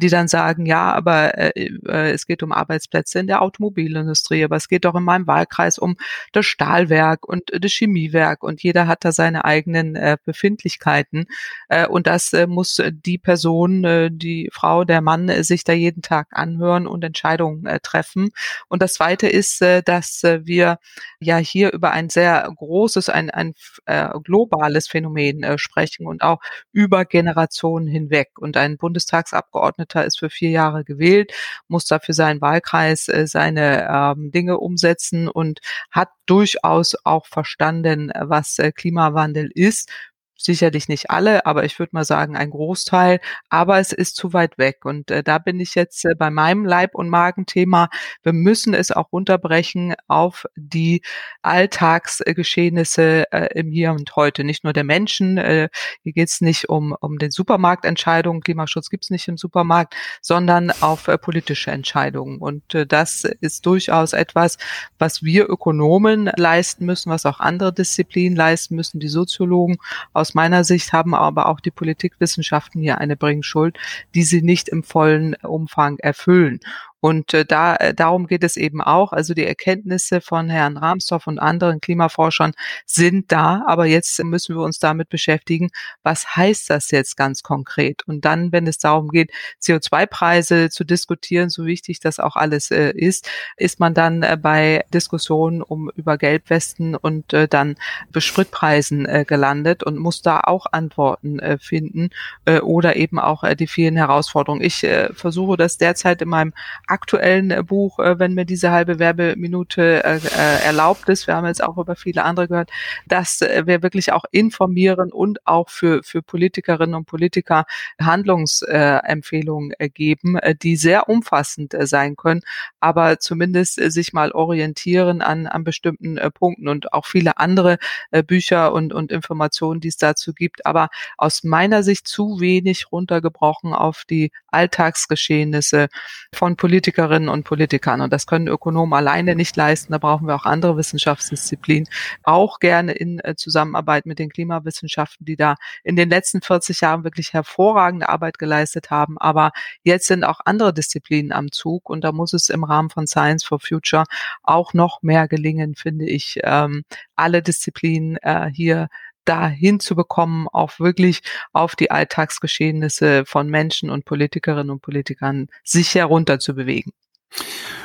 Speaker 5: die dann sagen, ja, aber es geht um Arbeitsplätze in der Automobilindustrie, aber es geht auch in meinem Wahlkreis um das Stahlwerk und das Chemiewerk und jeder hat da seine eigenen äh, Befindlichkeiten äh, und das äh, muss die Person, äh, die Frau, der Mann äh, sich da jeden Tag anhören und Entscheidungen äh, treffen. Und das Zweite ist, äh, dass äh, wir ja hier über ein sehr großes, ein, ein äh, globales Phänomen äh, sprechen und auch über Generationen hinweg. Und ein Bundestagsabgeordneter ist für vier Jahre gewählt, muss dafür seinen Wahlkreis äh, seine ähm, Dinge umsetzen und hat durchaus auch verstanden, was äh, Klimawandel ist, sicherlich nicht alle, aber ich würde mal sagen ein Großteil, aber es ist zu weit weg und äh, da bin ich jetzt äh, bei meinem Leib- und Magenthema. Wir müssen es auch runterbrechen auf die Alltagsgeschehnisse äh, im Hier und Heute, nicht nur der Menschen. Äh, hier geht es nicht um, um den Supermarktentscheidungen, Klimaschutz gibt es nicht im Supermarkt, sondern auf äh, politische Entscheidungen und äh, das ist durchaus etwas, was wir Ökonomen leisten müssen, was auch andere Disziplinen leisten müssen, die Soziologen aus meiner Sicht haben aber auch die Politikwissenschaften hier eine Bringschuld, die sie nicht im vollen Umfang erfüllen. Und äh, da äh, darum geht es eben auch. Also die Erkenntnisse von Herrn Rahmsdorf und anderen Klimaforschern sind da, aber jetzt müssen wir uns damit beschäftigen, was heißt das jetzt ganz konkret? Und dann, wenn es darum geht, CO2-Preise zu diskutieren, so wichtig das auch alles äh, ist, ist man dann äh, bei Diskussionen um über Gelbwesten und äh, dann Spritpreisen äh, gelandet und muss da auch Antworten äh, finden äh, oder eben auch äh, die vielen Herausforderungen. Ich äh, versuche das derzeit in meinem aktuellen äh, Buch, äh, wenn mir diese halbe Werbeminute äh, erlaubt ist, wir haben jetzt auch über viele andere gehört, dass wir wirklich auch informieren und auch für, für Politikerinnen und Politiker Handlungsempfehlungen geben, die sehr umfassend sein können, aber zumindest sich mal orientieren an, an bestimmten Punkten und auch viele andere Bücher und, und Informationen, die es dazu gibt, aber aus meiner Sicht zu wenig runtergebrochen auf die Alltagsgeschehnisse von Politikern Politikerinnen und Politikern. Und das können Ökonomen alleine nicht leisten. Da brauchen wir auch andere Wissenschaftsdisziplinen, auch gerne in äh, Zusammenarbeit mit den Klimawissenschaften, die da in den letzten 40 Jahren wirklich hervorragende Arbeit geleistet haben. Aber jetzt sind auch andere Disziplinen am Zug und da muss es im Rahmen von Science for Future auch noch mehr gelingen, finde ich, ähm, alle Disziplinen äh, hier dahin zu bekommen, auch wirklich auf die Alltagsgeschehnisse von Menschen und Politikerinnen und Politikern sich herunter zu bewegen.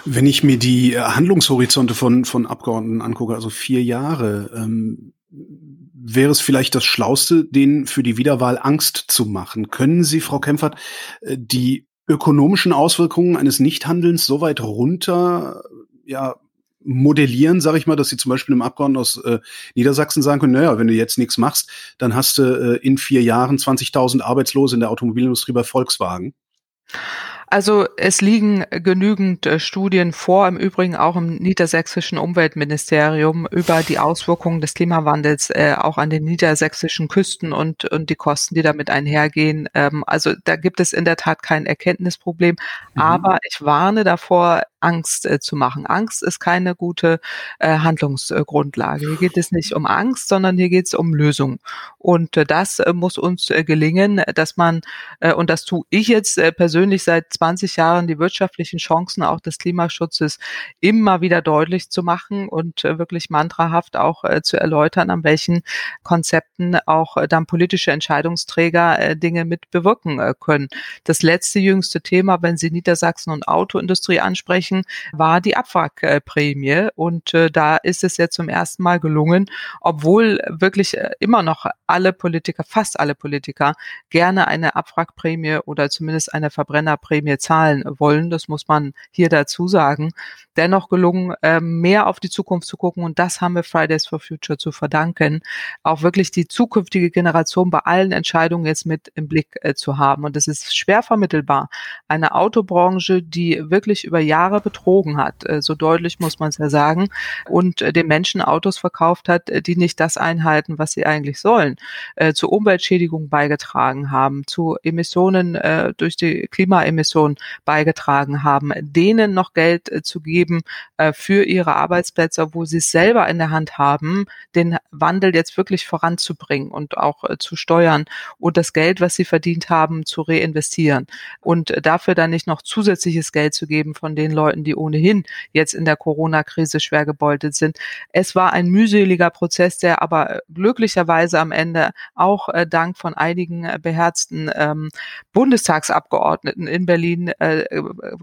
Speaker 2: Wenn ich mir die äh, Handlungshorizonte von, von Abgeordneten angucke, also vier Jahre, ähm, wäre es vielleicht das Schlauste, denen für die Wiederwahl Angst zu machen. Können Sie, Frau Kempfert, äh, die ökonomischen Auswirkungen eines Nichthandelns so weit runter ja, modellieren, sage ich mal, dass Sie zum Beispiel einem Abgeordneten aus äh, Niedersachsen sagen können, naja, wenn du jetzt nichts machst, dann hast du äh, in vier Jahren 20.000 Arbeitslose in der Automobilindustrie bei Volkswagen.
Speaker 5: Also es liegen genügend äh, Studien vor, im Übrigen auch im niedersächsischen Umweltministerium über die Auswirkungen des Klimawandels äh, auch an den niedersächsischen Küsten und, und die Kosten, die damit einhergehen. Ähm, also da gibt es in der Tat kein Erkenntnisproblem. Mhm. Aber ich warne davor, Angst äh, zu machen. Angst ist keine gute äh, Handlungsgrundlage. Hier geht es nicht um Angst, sondern hier geht es um Lösung. Und äh, das äh, muss uns äh, gelingen, dass man, äh, und das tue ich jetzt äh, persönlich seit 20 Jahren, die wirtschaftlichen Chancen auch des Klimaschutzes immer wieder deutlich zu machen und äh, wirklich mantrahaft auch äh, zu erläutern, an welchen Konzepten auch äh, dann politische Entscheidungsträger äh, Dinge mit bewirken äh, können. Das letzte jüngste Thema, wenn Sie Niedersachsen und Autoindustrie ansprechen, erreichen, war die Abwrackprämie. Und äh, da ist es jetzt zum ersten Mal gelungen, obwohl wirklich äh, immer noch alle Politiker, fast alle Politiker, gerne eine Abwrackprämie oder zumindest eine Verbrennerprämie zahlen wollen. Das muss man hier dazu sagen. Dennoch gelungen, äh, mehr auf die Zukunft zu gucken. Und das haben wir Fridays for Future zu verdanken. Auch wirklich die zukünftige Generation bei allen Entscheidungen jetzt mit im Blick äh, zu haben. Und das ist schwer vermittelbar. Eine Autobranche, die wirklich über Jahre Jahre betrogen hat. Äh, so deutlich muss man es ja sagen. Und äh, den Menschen Autos verkauft hat, äh, die nicht das einhalten, was sie eigentlich sollen. Zu Umweltschädigungen beigetragen haben, zu Emissionen durch die Klimaemissionen beigetragen haben, denen noch Geld zu geben für ihre Arbeitsplätze, wo sie es selber in der Hand haben, den Wandel jetzt wirklich voranzubringen und auch zu steuern und das Geld, was sie verdient haben, zu reinvestieren und dafür dann nicht noch zusätzliches Geld zu geben von den Leuten, die ohnehin jetzt in der Corona-Krise schwer gebeutelt sind. Es war ein mühseliger Prozess, der aber äh, glücklicherweise am Ende auch äh, dank von einigen äh, beherzten ähm, Bundestagsabgeordneten in Berlin äh,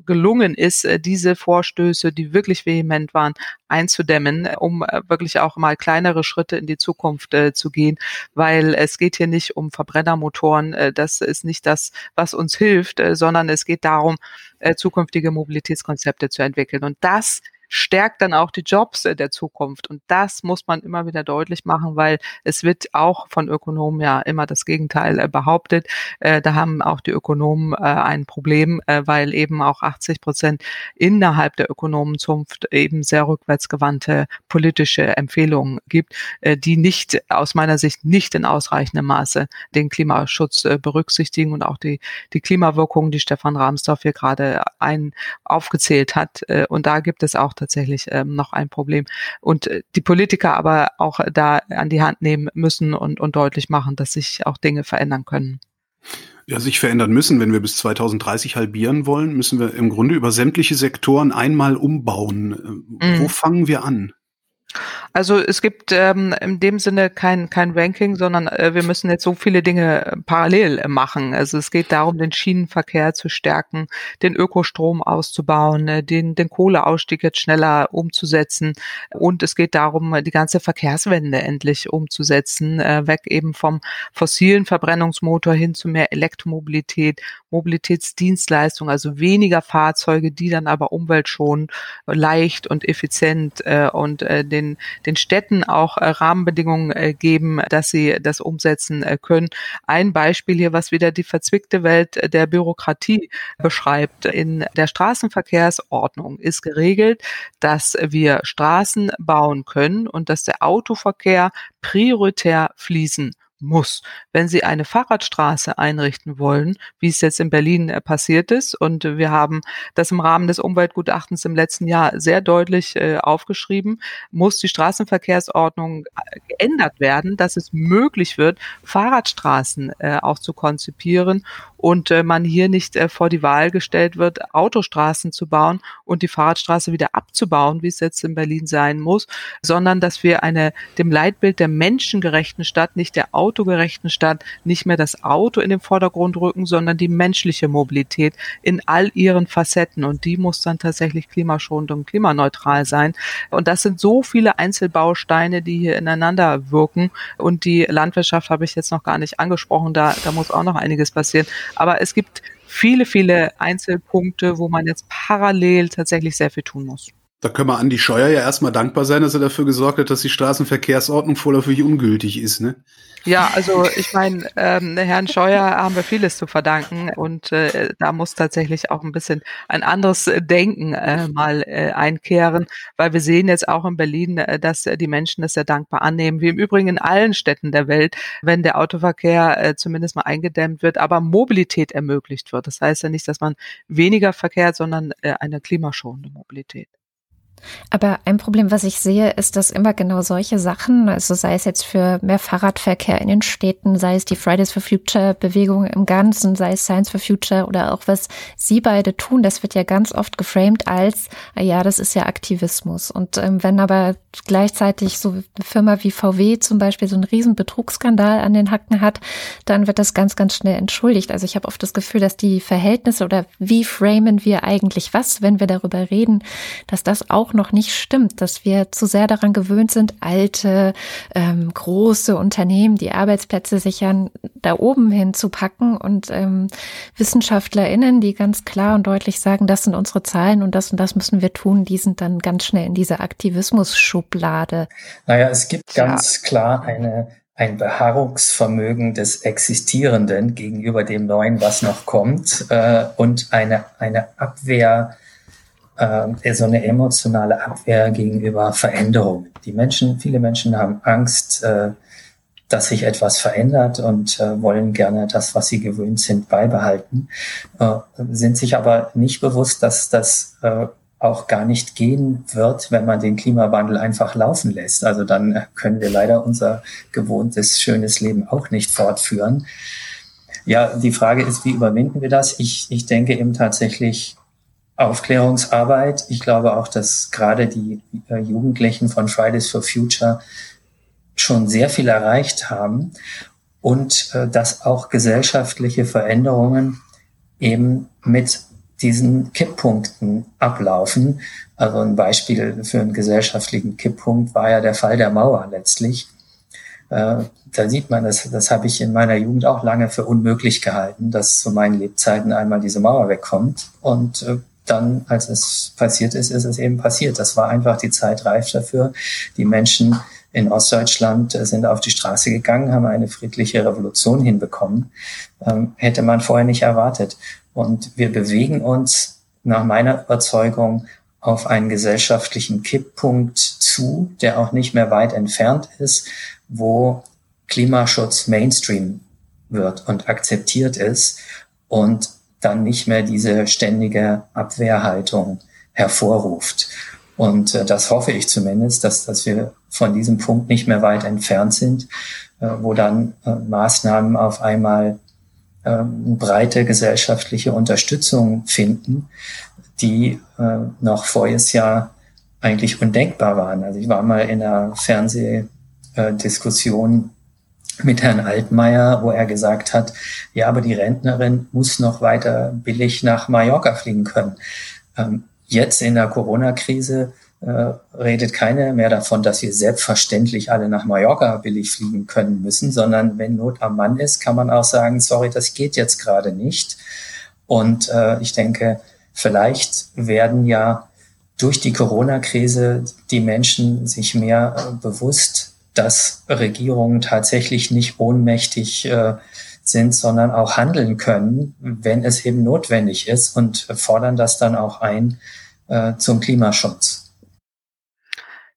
Speaker 5: gelungen ist, äh, diese Vorstöße, die wirklich vehement waren, einzudämmen, um äh, wirklich auch mal kleinere Schritte in die Zukunft äh, zu gehen, weil es geht hier nicht um Verbrennermotoren, äh, das ist nicht das, was uns hilft, äh, sondern es geht darum, äh, zukünftige Mobilitätskonzepte zu entwickeln. Und das stärkt dann auch die Jobs äh, der Zukunft. Und das muss man immer wieder deutlich machen, weil es wird auch von Ökonomen ja immer das Gegenteil äh, behauptet. Äh, da haben auch die Ökonomen ein Problem, weil eben auch 80 Prozent innerhalb der Ökonomenzunft eben sehr rückwärtsgewandte politische Empfehlungen gibt, die nicht aus meiner Sicht nicht in ausreichendem Maße den Klimaschutz berücksichtigen und auch die, die Klimawirkungen, die Stefan Rahmsdorf hier gerade ein aufgezählt hat. Und da gibt es auch tatsächlich ähm, noch ein Problem. Und äh, die Politiker aber auch da an die Hand nehmen müssen und, und deutlich machen, dass sich auch Dinge verändern können.
Speaker 2: Ja, sich verändern müssen. Wenn wir bis 2030 halbieren wollen, müssen wir im Grunde über sämtliche Sektoren einmal umbauen. Äh, mhm. Wo fangen wir an?
Speaker 5: Also es gibt ähm, in dem Sinne kein, kein Ranking, sondern äh, wir müssen jetzt so viele Dinge äh, parallel äh, machen. Also es geht darum, den Schienenverkehr zu stärken, den Ökostrom auszubauen, äh, den, den Kohleausstieg jetzt schneller umzusetzen. Und es geht darum, die ganze Verkehrswende endlich umzusetzen, äh, weg eben vom fossilen Verbrennungsmotor hin zu mehr Elektromobilität, Mobilitätsdienstleistung, also weniger Fahrzeuge, die dann aber umweltschonend, leicht und effizient äh, und äh, den, den Städten auch äh, Rahmenbedingungen äh, geben, dass sie das umsetzen äh, können. Ein Beispiel hier, was wieder die verzwickte Welt der Bürokratie beschreibt. In der Straßenverkehrsordnung ist geregelt, dass wir Straßen bauen können und dass der Autoverkehr prioritär fließen muss. Wenn Sie eine Fahrradstraße einrichten wollen, wie es jetzt in Berlin äh, passiert ist, und wir haben das im Rahmen des Umweltgutachtens im letzten Jahr sehr deutlich äh, aufgeschrieben, muss die Straßenverkehrsordnung äh, geändert werden, dass es möglich wird, Fahrradstraßen äh, auch zu konzipieren und äh, man hier nicht äh, vor die Wahl gestellt wird, Autostraßen zu bauen und die Fahrradstraße wieder abzubauen, wie es jetzt in Berlin sein muss, sondern dass wir eine dem Leitbild der menschengerechten Stadt, nicht der autogerechten Stadt, nicht mehr das Auto in den Vordergrund rücken, sondern die menschliche Mobilität in all ihren Facetten und die muss dann tatsächlich klimaschonend und klimaneutral sein. Und das sind so viele Einzelbausteine, die hier ineinander wirken und die Landwirtschaft habe ich jetzt noch gar nicht angesprochen, da, da muss auch noch einiges passieren. Aber es gibt viele, viele Einzelpunkte, wo man jetzt parallel tatsächlich sehr viel tun muss.
Speaker 2: Da können wir Andi Scheuer ja erstmal dankbar sein, dass er dafür gesorgt hat, dass die Straßenverkehrsordnung vorläufig ungültig ist, ne?
Speaker 5: Ja, also ich meine, ähm, Herrn Scheuer haben wir vieles zu verdanken und äh, da muss tatsächlich auch ein bisschen ein anderes Denken äh, mal äh, einkehren, weil wir sehen jetzt auch in Berlin, äh, dass die Menschen das sehr dankbar annehmen, wie im Übrigen in allen Städten der Welt, wenn der Autoverkehr äh, zumindest mal eingedämmt wird, aber Mobilität ermöglicht wird. Das heißt ja nicht, dass man weniger verkehrt, sondern äh, eine klimaschonende Mobilität.
Speaker 1: Aber ein Problem, was ich sehe, ist, dass immer genau solche Sachen, also sei es jetzt für mehr Fahrradverkehr in den Städten, sei es die Fridays for Future Bewegung im Ganzen, sei es Science for Future oder auch was Sie beide tun, das wird ja ganz oft geframed als, ah ja, das ist ja Aktivismus. Und ähm, wenn aber gleichzeitig so eine Firma wie VW zum Beispiel so einen riesen Betrugsskandal an den Hacken hat, dann wird das ganz, ganz schnell entschuldigt. Also ich habe oft das Gefühl, dass die Verhältnisse oder wie framen wir eigentlich was, wenn wir darüber reden, dass das auch noch nicht stimmt, dass wir zu sehr daran gewöhnt sind, alte, ähm, große Unternehmen, die Arbeitsplätze sichern, da oben hinzupacken und ähm, WissenschaftlerInnen, die ganz klar und deutlich sagen, das sind unsere Zahlen und das und das müssen wir tun, die sind dann ganz schnell in dieser Aktivismus-Schublade.
Speaker 4: Naja, es gibt ganz ja. klar eine ein Beharrungsvermögen des Existierenden gegenüber dem Neuen, was noch kommt, äh, und eine, eine Abwehr äh, so eine emotionale Abwehr gegenüber Veränderung. Die Menschen, viele Menschen haben Angst, äh, dass sich etwas verändert und äh, wollen gerne das, was sie gewöhnt sind, beibehalten, äh, sind sich aber nicht bewusst, dass das äh, auch gar nicht gehen wird, wenn man den Klimawandel einfach laufen lässt. Also dann können wir leider unser gewohntes, schönes Leben auch nicht fortführen. Ja, die Frage ist, wie überwinden wir das? Ich, ich denke eben tatsächlich Aufklärungsarbeit. Ich glaube auch, dass gerade die äh, Jugendlichen von Fridays for Future schon sehr viel erreicht haben und äh, dass auch gesellschaftliche Veränderungen eben mit diesen Kipppunkten ablaufen. Also ein Beispiel für einen gesellschaftlichen Kipppunkt war ja der Fall der Mauer letztlich. Äh, da sieht man, das, das habe ich in meiner Jugend auch lange für unmöglich gehalten, dass zu meinen Lebzeiten einmal diese Mauer wegkommt. Und äh, dann, als es passiert ist, ist es eben passiert. Das war einfach die Zeit reif dafür. Die Menschen in Ostdeutschland äh, sind auf die Straße gegangen, haben eine friedliche Revolution hinbekommen. Ähm, hätte man vorher nicht erwartet. Und wir bewegen uns nach meiner Überzeugung auf einen gesellschaftlichen Kipppunkt zu, der auch nicht mehr weit entfernt ist, wo Klimaschutz Mainstream wird und akzeptiert ist und dann nicht mehr diese ständige Abwehrhaltung hervorruft. Und äh, das hoffe ich zumindest, dass, dass wir von diesem Punkt nicht mehr weit entfernt sind, äh, wo dann äh, Maßnahmen auf einmal äh, breite gesellschaftliche Unterstützung finden, die äh, noch voriges Jahr eigentlich undenkbar waren. Also ich war mal in einer Fernsehdiskussion mit Herrn Altmaier, wo er gesagt hat, ja, aber die Rentnerin muss noch weiter billig nach Mallorca fliegen können. Ähm, jetzt in der Corona-Krise äh, redet keiner mehr davon, dass wir selbstverständlich alle nach Mallorca billig fliegen können müssen, sondern wenn Not am Mann ist, kann man auch sagen, sorry, das geht jetzt gerade nicht. Und äh, ich denke, vielleicht werden ja durch die Corona-Krise die Menschen sich mehr äh, bewusst dass Regierungen tatsächlich nicht ohnmächtig äh, sind, sondern auch handeln können, wenn es eben notwendig ist und fordern das dann auch ein äh, zum Klimaschutz.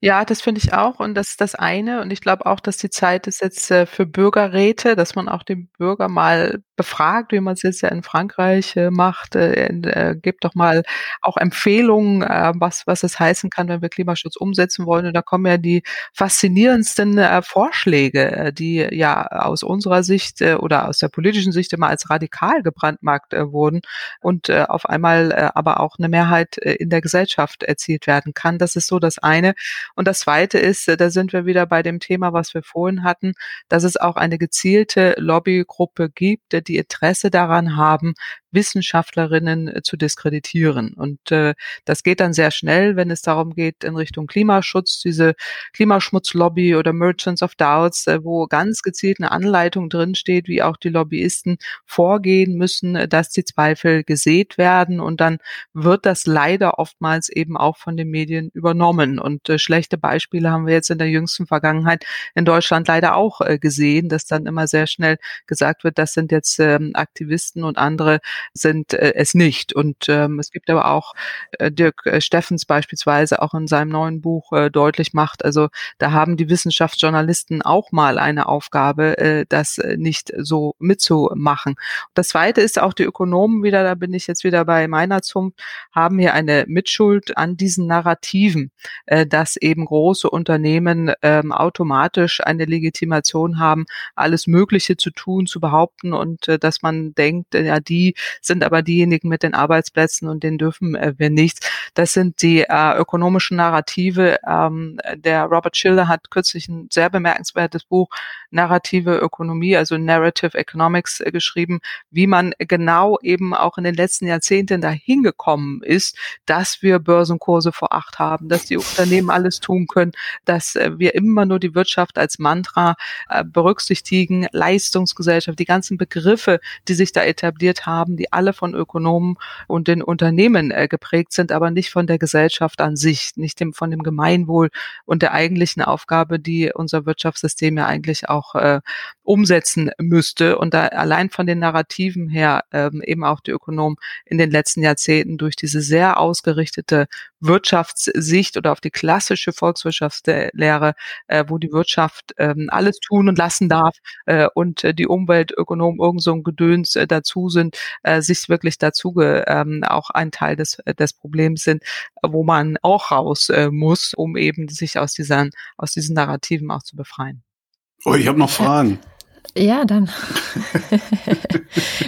Speaker 5: Ja, das finde ich auch und das ist das eine und ich glaube auch, dass die Zeit ist jetzt äh, für Bürgerräte, dass man auch den Bürger mal befragt, wie man es jetzt ja in Frankreich äh, macht, äh, äh, gibt doch mal auch Empfehlungen, äh, was was es heißen kann, wenn wir Klimaschutz umsetzen wollen und da kommen ja die faszinierendsten äh, Vorschläge, die ja aus unserer Sicht oder aus der politischen Sicht immer als radikal gebrandmarkt wurden und auf einmal aber auch eine Mehrheit in der Gesellschaft erzielt werden kann. Das ist so das eine. Und das Zweite ist, äh, da sind wir wieder bei dem Thema, was wir vorhin hatten, dass es auch eine gezielte Lobbygruppe gibt, die Interesse daran haben, Wissenschaftlerinnen äh, zu diskreditieren. Und äh, das geht dann sehr schnell, wenn es darum geht in Richtung Klimaschutz, diese Klimaschmutzlobby oder Merchants of Doubts, äh, wo ganz gezielt eine Anleitung drinsteht, wie auch die Lobbyisten vorgehen müssen, äh, dass die Zweifel gesät werden. Und dann wird das leider oftmals eben auch von den Medien übernommen. Und äh, schlechte Beispiele haben wir jetzt in der jüngsten Vergangenheit in Deutschland leider auch äh, gesehen, dass dann immer sehr schnell gesagt wird, das sind jetzt ähm, Aktivisten und andere sind äh, es nicht. Und ähm, es gibt aber auch äh, Dirk äh, Steffens beispielsweise auch in seinem neuen Buch äh, deutlich macht, also da haben die Wissenschaftsjournalisten auch mal eine Aufgabe, äh, das nicht so mitzumachen. Das Zweite ist auch die Ökonomen wieder, da bin ich jetzt wieder bei meiner Zunft, haben hier eine Mitschuld an diesen Narrativen, dass eben große Unternehmen ähm, automatisch eine Legitimation haben, alles Mögliche zu tun, zu behaupten und äh, dass man denkt, äh, ja, die sind aber diejenigen mit den Arbeitsplätzen und denen dürfen äh, wir nichts. Das sind die äh, ökonomischen Narrative. Ähm, der Robert Schiller hat kürzlich ein sehr bemerkenswertes Buch Narrative Ökonomie, also Narrative Economics äh, geschrieben, wie man genau eben auch in den letzten Jahrzehnten dahin gekommen ist, dass wir Börsenkurse vor acht haben, dass die Unternehmen alles tun können, dass äh, wir immer nur die Wirtschaft als Mantra äh, berücksichtigen, Leistungsgesellschaft, die ganzen Begriffe, die sich da etabliert haben, die alle von Ökonomen und den Unternehmen äh, geprägt sind, aber nicht von der Gesellschaft an sich, nicht dem, von dem Gemeinwohl und der eigentlichen Aufgabe, die unser Wirtschaftssystem ja eigentlich auch äh, umsetzen müsste. Und da allein von den Narrativen her ähm, eben auch die Ökonomen in den letzten Jahrzehnten durch diese sehr ausgerichtete Wirtschaftssicht oder auf die klassische Volkswirtschaftslehre, äh, wo die Wirtschaft ähm, alles tun und lassen darf äh, und äh, die Umweltökonomen irgend so ein Gedöns äh, dazu sind, äh, sich wirklich dazu ähm, auch ein Teil des, äh, des Problems sind, wo man auch raus äh, muss, um eben sich aus diesen, aus diesen Narrativen auch zu befreien.
Speaker 2: Oh, ich habe noch Fragen.
Speaker 1: Ja, dann.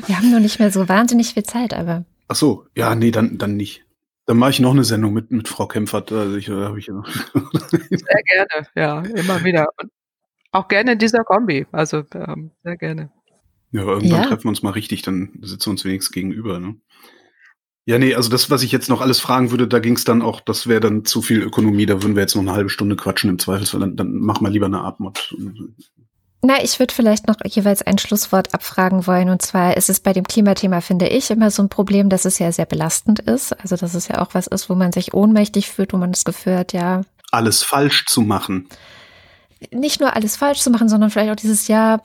Speaker 1: Wir haben nur nicht mehr so wahnsinnig viel Zeit, aber.
Speaker 2: Ach so, ja, nee, dann, dann nicht. Dann mache ich noch eine Sendung mit, mit Frau Kempfert. Also ich, da ich ja
Speaker 5: sehr gerne, ja, immer wieder. Und auch gerne in dieser Kombi. Also ähm, sehr gerne.
Speaker 2: Ja, irgendwann ja. treffen wir uns mal richtig, dann sitzen wir uns wenigstens gegenüber. Ne? Ja, nee, also das, was ich jetzt noch alles fragen würde, da ging es dann auch, das wäre dann zu viel Ökonomie, da würden wir jetzt noch eine halbe Stunde quatschen im Zweifelsfall, dann, dann mach mal lieber eine Atmod.
Speaker 1: Na, ich würde vielleicht noch jeweils ein Schlusswort abfragen wollen. Und zwar ist es bei dem Klimathema, finde ich, immer so ein Problem, dass es ja sehr belastend ist. Also, dass es ja auch was ist, wo man sich ohnmächtig fühlt, wo man das Gefühl hat, ja.
Speaker 2: Alles falsch zu machen
Speaker 1: nicht nur alles falsch zu machen, sondern vielleicht auch dieses Jahr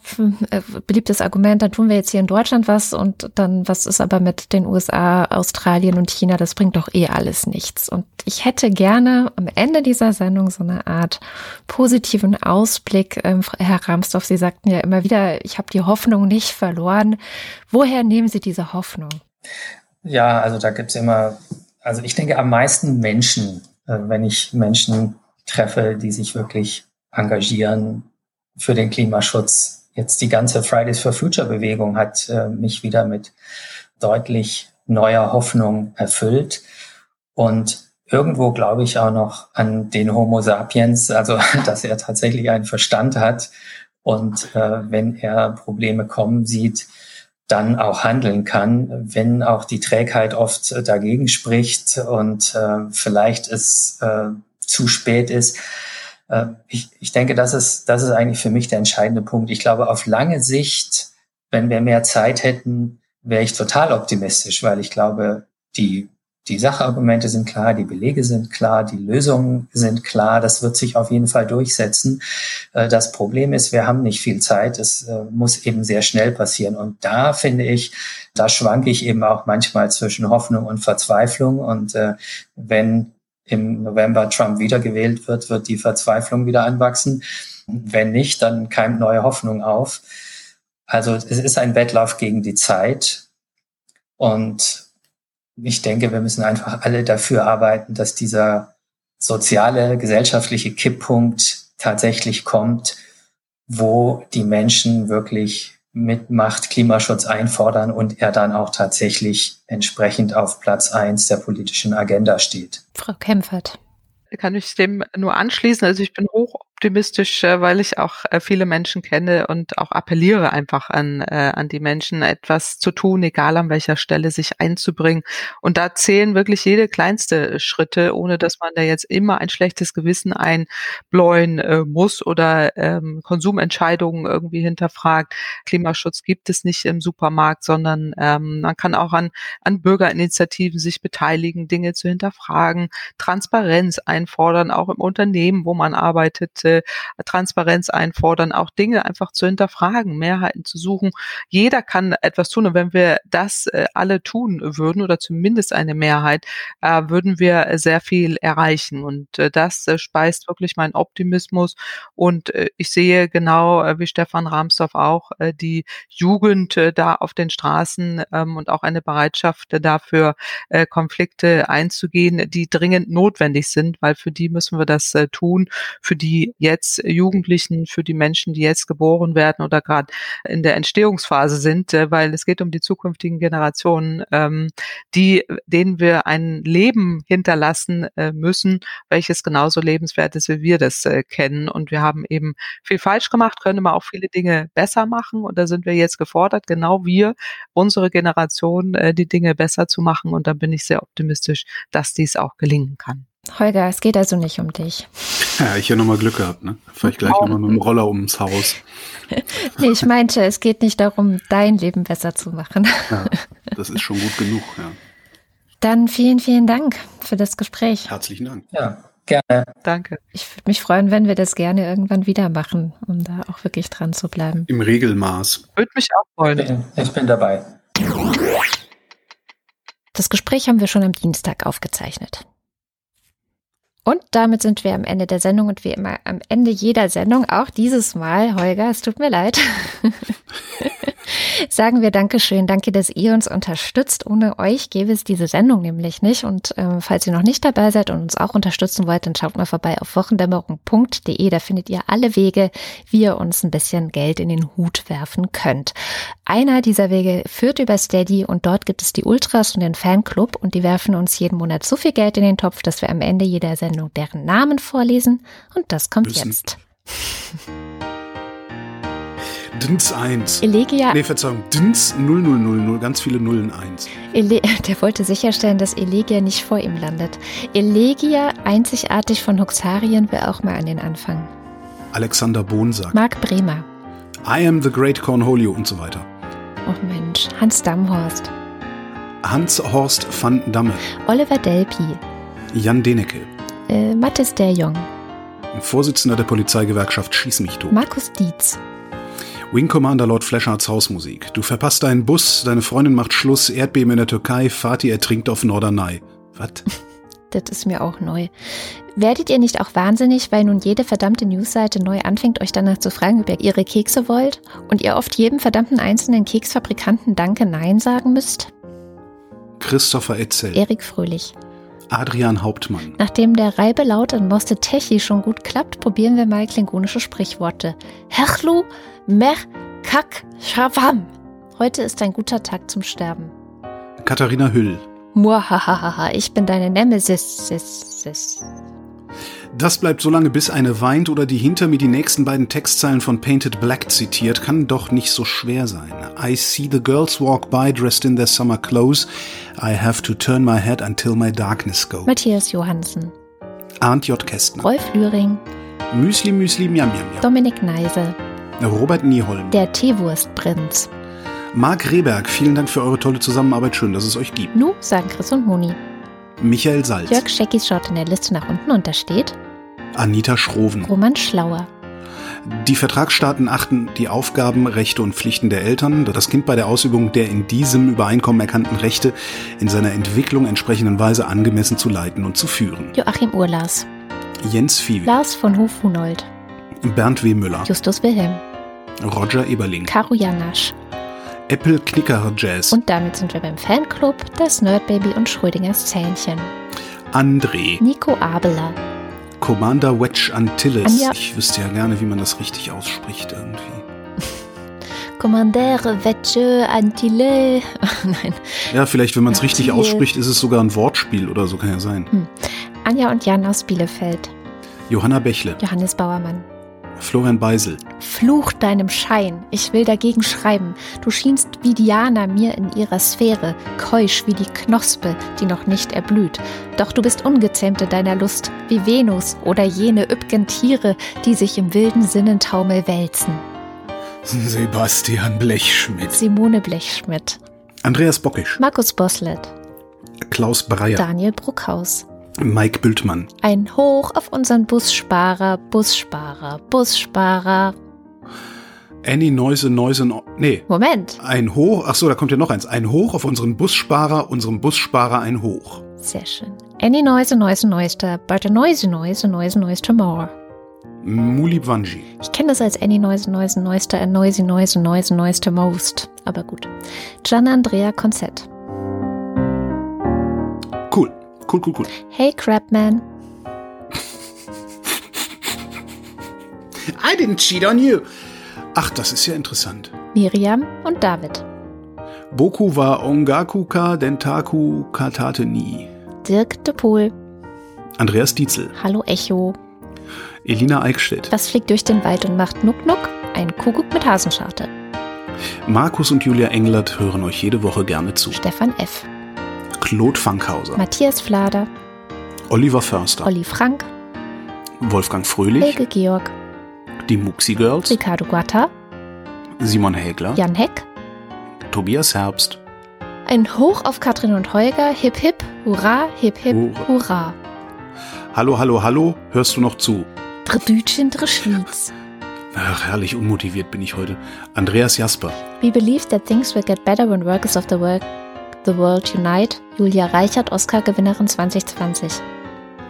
Speaker 1: äh, beliebtes Argument, dann tun wir jetzt hier in Deutschland was und dann was ist aber mit den USA, Australien und China, das bringt doch eh alles nichts. Und ich hätte gerne am Ende dieser Sendung so eine Art positiven Ausblick. Ähm, Herr Ramsdorf, Sie sagten ja immer wieder, ich habe die Hoffnung nicht verloren. Woher nehmen Sie diese Hoffnung?
Speaker 4: Ja, also da gibt's immer, also ich denke am meisten Menschen, äh, wenn ich Menschen treffe, die sich wirklich engagieren für den Klimaschutz. Jetzt die ganze Fridays for Future Bewegung hat äh, mich wieder mit deutlich neuer Hoffnung erfüllt. Und irgendwo glaube ich auch noch an den Homo sapiens, also dass er tatsächlich einen Verstand hat und äh, wenn er Probleme kommen sieht, dann auch handeln kann, wenn auch die Trägheit oft dagegen spricht und äh, vielleicht es äh, zu spät ist. Äh, ich, ich denke, das ist, das ist eigentlich für mich der entscheidende Punkt. Ich glaube, auf lange Sicht, wenn wir mehr Zeit hätten, wäre ich total optimistisch, weil ich glaube, die, die Sachargumente sind klar, die Belege sind klar, die Lösungen sind klar. Das wird sich auf jeden Fall durchsetzen. Äh, das Problem ist, wir haben nicht viel Zeit. Es äh, muss eben sehr schnell passieren. Und da finde ich, da schwanke ich eben auch manchmal zwischen Hoffnung und Verzweiflung. Und wenn im November Trump wiedergewählt wird, wird die Verzweiflung wieder anwachsen. Wenn nicht, dann keimt neue Hoffnung auf. Also es ist ein Wettlauf gegen die Zeit. Und ich denke, wir müssen einfach alle dafür arbeiten, dass dieser soziale, gesellschaftliche Kipppunkt tatsächlich kommt, wo die Menschen wirklich mit Macht Klimaschutz einfordern und er dann auch tatsächlich entsprechend auf Platz eins der politischen Agenda steht.
Speaker 1: Frau Kempfert.
Speaker 5: Kann ich dem nur anschließen. Also ich bin hoch optimistisch, äh, weil ich auch äh, viele Menschen kenne und auch appelliere einfach an, äh, an die Menschen, etwas zu tun, egal an welcher Stelle sich einzubringen. Und da zählen wirklich jede kleinste Schritte, ohne dass man da jetzt immer ein schlechtes Gewissen einbläuen äh, muss oder ähm, Konsumentscheidungen irgendwie hinterfragt. Klimaschutz gibt es nicht im Supermarkt, sondern ähm, man kann auch an, an Bürgerinitiativen sich beteiligen, Dinge zu hinterfragen, Transparenz einfordern, auch im Unternehmen, wo man arbeitet äh, Transparenz einfordern, auch Dinge einfach zu hinterfragen, Mehrheiten zu suchen. Jeder kann etwas tun. Und wenn wir das äh, alle tun würden oder zumindest eine Mehrheit, äh, würden wir sehr viel erreichen. Und äh, das äh, speist wirklich meinen Optimismus. Und äh, ich sehe genau wie Stefan Rahmsdorf auch die Jugend da auf den Straßen ähm, und auch eine Bereitschaft dafür, Konflikte einzugehen, die dringend notwendig sind, weil für die müssen wir das tun, für die jetzt Jugendlichen, für die Menschen, die jetzt geboren werden oder gerade in der Entstehungsphase sind, äh, weil es geht um die zukünftigen Generationen, ähm, die, denen wir ein Leben hinterlassen äh, müssen, welches genauso lebenswert ist, wie wir das äh, kennen. Und wir haben eben viel falsch gemacht, können immer auch viele Dinge besser machen. Und da sind wir jetzt gefordert, genau wir, unsere Generation, die Dinge besser zu machen. Und da bin ich sehr optimistisch, dass dies auch gelingen kann.
Speaker 1: Holger, es geht also nicht um dich.
Speaker 2: Ja, ich habe nochmal Glück gehabt, ne? Ich gleich nochmal mit dem Roller ums Haus.
Speaker 1: nee, ich meinte, es geht nicht darum, dein Leben besser zu machen.
Speaker 2: Ja, das ist schon gut genug, ja.
Speaker 1: Dann vielen, vielen Dank für das Gespräch.
Speaker 2: Herzlichen Dank.
Speaker 4: Ja, gerne.
Speaker 5: Danke.
Speaker 1: Ich würde mich freuen, wenn wir das gerne irgendwann wieder machen, um da auch wirklich dran zu bleiben.
Speaker 2: Im Regelmaß.
Speaker 5: Würde mich auch freuen.
Speaker 4: Ich bin, ich bin dabei.
Speaker 1: Das Gespräch haben wir schon am Dienstag aufgezeichnet. Und damit sind wir am Ende der Sendung und wie immer am Ende jeder Sendung, auch dieses Mal, Holger, es tut mir leid, sagen wir Dankeschön. Danke, dass ihr uns unterstützt. Ohne euch gäbe es diese Sendung nämlich nicht. Und ähm, falls ihr noch nicht dabei seid und uns auch unterstützen wollt, dann schaut mal vorbei auf wochendämmerung.de. Da findet ihr alle Wege, wie ihr uns ein bisschen Geld in den Hut werfen könnt. Einer dieser Wege führt über Steady und dort gibt es die Ultras und den Fanclub und die werfen uns jeden Monat so viel Geld in den Topf, dass wir am Ende jeder Sendung deren Namen vorlesen. Und das kommt Müssen. jetzt.
Speaker 2: Dins 1.
Speaker 1: Elegia.
Speaker 2: Nee, Verzeihung. Dins 0000, ganz viele Nullen 1.
Speaker 1: Ele der wollte sicherstellen, dass Elegia nicht vor ihm landet. Elegia, einzigartig von Huxarien, will auch mal an den Anfang.
Speaker 2: Alexander Bohn sagt.
Speaker 1: Marc Bremer.
Speaker 2: I am the Great Cornholio und so weiter.
Speaker 1: Oh Mensch, Hans Damhorst.
Speaker 2: Hans-Horst van Damme.
Speaker 1: Oliver Delpi.
Speaker 2: Jan Denecke.
Speaker 1: Äh, Mathis der Jong.
Speaker 2: Vorsitzender der Polizeigewerkschaft Schieß mich tot.
Speaker 1: Markus Dietz.
Speaker 2: Wing Commander Lord Flashards Hausmusik. Du verpasst deinen Bus, deine Freundin macht Schluss, Erdbeben in der Türkei, Fatih ertrinkt auf Norderney. Was?
Speaker 1: Das ist mir auch neu. Werdet ihr nicht auch wahnsinnig, weil nun jede verdammte Newsseite neu anfängt, euch danach zu fragen, ob ihr ihre Kekse wollt und ihr oft jedem verdammten einzelnen Keksfabrikanten Danke Nein sagen müsst?
Speaker 2: Christopher Etzel.
Speaker 1: Erik Fröhlich.
Speaker 2: Adrian Hauptmann.
Speaker 1: Nachdem der Reibelaut in Moste Techi schon gut klappt, probieren wir mal klingonische Sprichworte. Herchlu, mer, kak, schravam. Heute ist ein guter Tag zum Sterben.
Speaker 2: Katharina Hüll.
Speaker 1: Muahahaha, ich bin deine Nemesis. Sis, sis.
Speaker 2: Das bleibt so lange, bis eine weint oder die hinter mir die nächsten beiden Textzeilen von Painted Black zitiert, kann doch nicht so schwer sein. I see the girls walk by dressed in their summer clothes. I have to turn my head until my darkness goes.
Speaker 1: Matthias Johansen.
Speaker 2: Arndt J. Kästner.
Speaker 1: Rolf Lühring.
Speaker 2: Müsli Müsli Miam Miam Miam.
Speaker 1: Dominik Neise.
Speaker 2: Robert Nieholm.
Speaker 1: Der Teewurstprinz.
Speaker 2: Marc Rehberg, vielen Dank für eure tolle Zusammenarbeit. Schön, dass es euch gibt.
Speaker 1: Nu, sagen Chris und Moni.
Speaker 2: Michael Salz.
Speaker 1: Jörg Scheckis schaut in der Liste nach unten und da steht
Speaker 2: Anita Schroven.
Speaker 1: Roman Schlauer.
Speaker 2: Die Vertragsstaaten achten die Aufgaben, Rechte und Pflichten der Eltern, das Kind bei der Ausübung der in diesem Übereinkommen erkannten Rechte in seiner Entwicklung entsprechenden Weise angemessen zu leiten und zu führen.
Speaker 1: Joachim Urlas,
Speaker 2: Jens Viehweg,
Speaker 1: Lars von Hof-Hunold,
Speaker 2: Bernd W. Müller,
Speaker 1: Justus Wilhelm,
Speaker 2: Roger Eberling,
Speaker 1: Karo Janasch.
Speaker 2: Apple Knicker Jazz,
Speaker 1: Und damit sind wir beim Fanclub des Nerdbaby und Schrödingers Zähnchen.
Speaker 2: André,
Speaker 1: Nico Abeler,
Speaker 2: Commander Wedge Antilles.
Speaker 1: Anja.
Speaker 2: Ich wüsste ja gerne, wie man das richtig ausspricht irgendwie.
Speaker 1: Commandere Vetje Antille. Nein,
Speaker 2: Ja, vielleicht, wenn man es richtig
Speaker 1: Antilles.
Speaker 2: ausspricht, ist es sogar ein Wortspiel oder so kann ja sein.
Speaker 1: Anja und Jan aus Bielefeld.
Speaker 2: Johanna Bächle,
Speaker 1: Johannes Bauermann.
Speaker 2: Florian Beisel,
Speaker 1: Fluch deinem Schein, ich will dagegen schreiben. Du schienst wie Diana mir in ihrer Sphäre, keusch wie die Knospe, die noch nicht erblüht. Doch du bist ungezähmte deiner Lust, wie Venus oder jene üppgen Tiere, die sich im wilden Sinnentaumel wälzen.
Speaker 2: Sebastian Blechschmidt,
Speaker 1: Simone Blechschmidt,
Speaker 2: Andreas Bockisch,
Speaker 1: Markus Boslett,
Speaker 2: Klaus Breyer,
Speaker 1: Daniel Bruckhaus.
Speaker 2: Mike Bültmann,
Speaker 1: Ein Hoch auf unseren Bussparer, Bussparer, Bussparer.
Speaker 2: Annie Neuse Neuse, Neu- nee,
Speaker 1: Moment,
Speaker 2: ein Hoch, ach so, da kommt ja noch eins, ein Hoch auf unseren Bussparer, unserem Bussparer ein Hoch.
Speaker 1: sehr schön. Any noise, noise, noise, but a noisy noise, a noise, noise to more.
Speaker 2: Muli Wanji,
Speaker 1: Ich kenne das als Any noise, noise, noise, a noisy noise, noise, noise to most. Aber gut. Gian Andrea Konzett.
Speaker 2: Cool, cool, cool.
Speaker 1: Hey Crabman.
Speaker 2: I didn't cheat on you. Ach, das ist ja interessant.
Speaker 1: Miriam und David.
Speaker 2: Boku wa ongaku ka dentaku katate ni.
Speaker 1: Dirk de Pool.
Speaker 2: Andreas Dietzel,
Speaker 1: Hallo Echo.
Speaker 2: Elina Eickstedt,
Speaker 1: Was fliegt durch den Wald und macht Nuck Nuck? Ein Kuckuck mit Hasenscharte.
Speaker 2: Markus und Julia Englert hören euch jede Woche gerne zu.
Speaker 1: Stefan F.
Speaker 2: Claude Fankhauser,
Speaker 1: Matthias Flader.
Speaker 2: Oliver Förster,
Speaker 1: Olli Frank.
Speaker 2: Wolfgang Fröhlich,
Speaker 1: Helge Georg.
Speaker 2: die Muxi Girls,
Speaker 1: Ricardo Guatta.
Speaker 2: Simon Hägler,
Speaker 1: Jan Heck.
Speaker 2: Tobias Herbst,
Speaker 1: Ein Hoch auf Katrin und Holger. Hip hip, hurra, hip hip,
Speaker 2: Hurra.
Speaker 1: hurra.
Speaker 2: Hallo, hallo, hallo, hörst du noch zu?
Speaker 1: Drdütchen Drischlieds.
Speaker 2: Ach, herrlich unmotiviert bin ich heute. Andreas Jasper,
Speaker 1: We believe that things will get better when workers of the world, the world unite. Julia Reichert, Oscar-Gewinnerin 2020.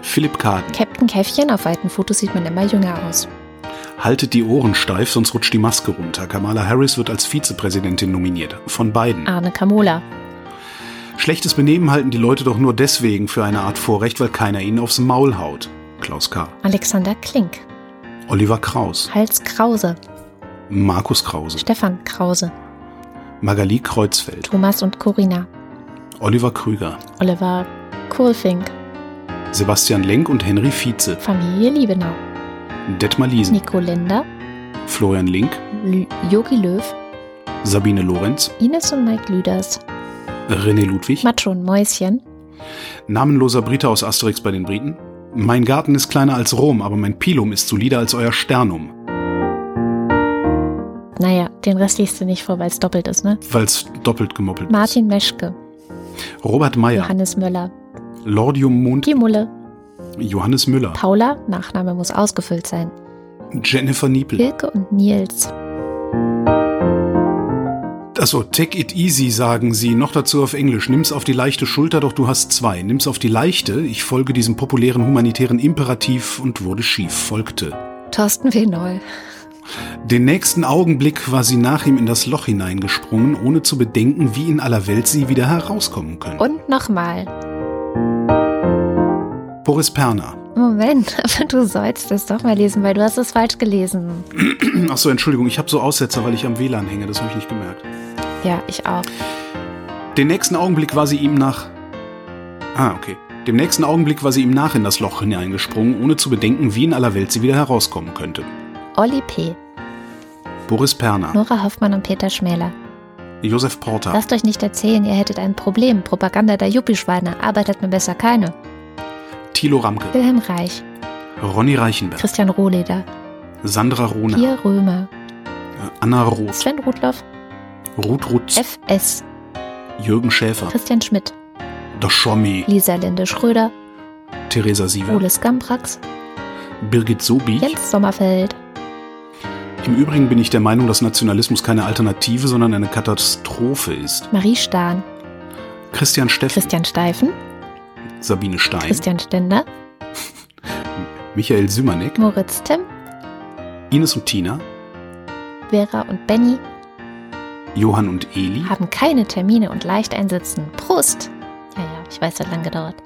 Speaker 2: Philipp Kaden,
Speaker 1: Captain Käffchen, auf weiten Fotos sieht man immer jünger aus.
Speaker 2: haltet die Ohren steif, sonst rutscht die Maske runter. Kamala Harris wird als Vizepräsidentin nominiert. Von beiden.
Speaker 1: Arne Kamola.
Speaker 2: Schlechtes Benehmen halten die Leute doch nur deswegen für eine Art Vorrecht, weil keiner ihnen aufs Maul haut. Klaus K.
Speaker 1: Alexander Klink.
Speaker 2: Oliver Kraus,
Speaker 1: Hals Krause.
Speaker 2: Markus Krause,
Speaker 1: Stefan Krause.
Speaker 2: Magali Kreuzfeld,
Speaker 1: Thomas und Corinna.
Speaker 2: Oliver Krüger,
Speaker 1: Oliver Kohlfink.
Speaker 2: Sebastian Lenk und Henry Vize,
Speaker 1: Familie Liebenau.
Speaker 2: Detmar Liesen,
Speaker 1: Nico Linder.
Speaker 2: Florian Link,
Speaker 1: Jogi Löw.
Speaker 2: Sabine Lorenz,
Speaker 1: Ines und Mike Lüders.
Speaker 2: René Ludwig,
Speaker 1: Macho und Mäuschen.
Speaker 2: namenloser Brite aus Asterix bei den Briten. Mein Garten ist kleiner als Rom, aber mein Pilum ist solider als euer Sternum,
Speaker 1: Naja, den Rest liest du nicht vor, weil es doppelt ist, ne?
Speaker 2: weil's doppelt gemoppelt
Speaker 1: Martin Meschke.
Speaker 2: Robert Meyer,
Speaker 1: Johannes Möller.
Speaker 2: Lordium Mond,
Speaker 1: Die Mulle.
Speaker 2: Johannes Müller,
Speaker 1: Paula. Nachname muss ausgefüllt sein.
Speaker 2: Jennifer Niepel.
Speaker 1: Hilke und Nils.
Speaker 2: Achso, take it easy, sagen sie. Noch dazu auf Englisch. Nimm's auf die leichte Schulter, doch du hast zwei. Nimm's auf die leichte. Ich folge diesem populären humanitären Imperativ und wurde schief. Folgte.
Speaker 1: Thorsten Wenoll.
Speaker 2: Den nächsten Augenblick war sie nach ihm in das Loch hineingesprungen, ohne zu bedenken, wie in aller Welt sie wieder herauskommen können.
Speaker 1: Und nochmal.
Speaker 2: Boris Perner.
Speaker 1: Moment, aber du sollst es doch mal lesen, weil du hast es falsch gelesen.
Speaker 2: Achso, Entschuldigung, ich habe so Aussetzer, weil ich am WLAN hänge. Das habe ich nicht gemerkt.
Speaker 1: Ja, ich auch.
Speaker 2: Den nächsten Augenblick war sie ihm nach. Ah, okay. Dem nächsten Augenblick war sie ihm nach in das Loch hineingesprungen, ohne zu bedenken, wie in aller Welt sie wieder herauskommen könnte.
Speaker 1: Olli P.,
Speaker 2: Boris Perner,
Speaker 1: Nora Hoffmann und Peter Schmäler.
Speaker 2: Josef Porter,
Speaker 1: Lasst euch nicht erzählen, ihr hättet ein Problem. Propaganda der Juppie-Schweine. Arbeitet mir besser keine.
Speaker 2: Thilo Ramke,
Speaker 1: Wilhelm Reich.
Speaker 2: Ronny Reichenberg,
Speaker 1: Christian Rohleder.
Speaker 2: Sandra Rohner,
Speaker 1: Pia Römer.
Speaker 2: Anna Roth,
Speaker 1: Sven Rudloff.
Speaker 2: Ruth Rutz,
Speaker 1: FS.
Speaker 2: Jürgen Schäfer,
Speaker 1: Christian Schmidt.
Speaker 2: Der Schommi,
Speaker 1: Lisa Linde Schröder.
Speaker 2: Theresa Siever,
Speaker 1: Ole Skamprax.
Speaker 2: Birgit Sobich,
Speaker 1: Jens Sommerfeld.
Speaker 2: Im Übrigen bin ich der Meinung, dass Nationalismus keine Alternative, sondern eine Katastrophe ist.
Speaker 1: Marie Stahn,
Speaker 2: Christian Steffen,
Speaker 1: Christian Steifen,
Speaker 2: Sabine Stein,
Speaker 1: Christian Stender,
Speaker 2: Michael Sümanek,
Speaker 1: Moritz Timm,
Speaker 2: Ines und Tina,
Speaker 1: Vera und Benny.
Speaker 2: Johann und Eli,
Speaker 1: haben keine Termine und leicht einsitzen. Prost! Ja, ja, ich weiß, hat lang gedauert.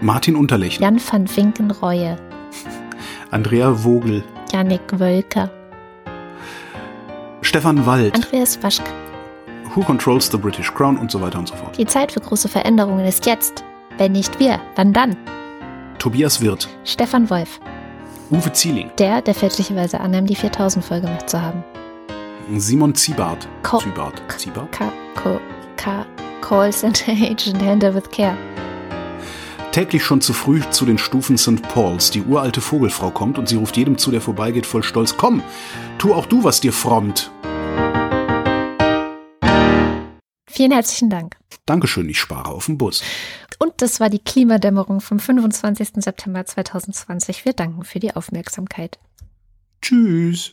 Speaker 2: Martin Unterlechner,
Speaker 1: Jan van Finkenreue,
Speaker 2: Andrea Vogel,
Speaker 1: Janik Wölker,
Speaker 2: Stefan Wald,
Speaker 1: Andreas Waschk.
Speaker 2: Who Controls the British Crown und so weiter und so fort.
Speaker 1: Die Zeit für große Veränderungen ist jetzt. Wenn nicht wir, wann dann?
Speaker 2: Tobias Wirth,
Speaker 1: Stefan Wolf,
Speaker 2: Uwe Zieling,
Speaker 1: der, der fälschlicherweise annahm, die 4000-Folge gemacht zu haben.
Speaker 2: Simon Ziebart,
Speaker 1: Ko-
Speaker 2: Ziebart, Ziebart,
Speaker 1: K. Ko. K. Call Center Agent Handle with Care.
Speaker 2: Täglich schon zu früh zu den Stufen St. Pauls. Die uralte Vogelfrau kommt und sie ruft jedem zu, der vorbeigeht, voll Stolz: Komm, tu auch du, was dir frommt.
Speaker 1: Vielen herzlichen Dank.
Speaker 2: Dankeschön, ich spare auf den Bus.
Speaker 1: Und das war die Klimadämmerung vom 25. September 2020. Wir danken für die Aufmerksamkeit.
Speaker 2: Tschüss.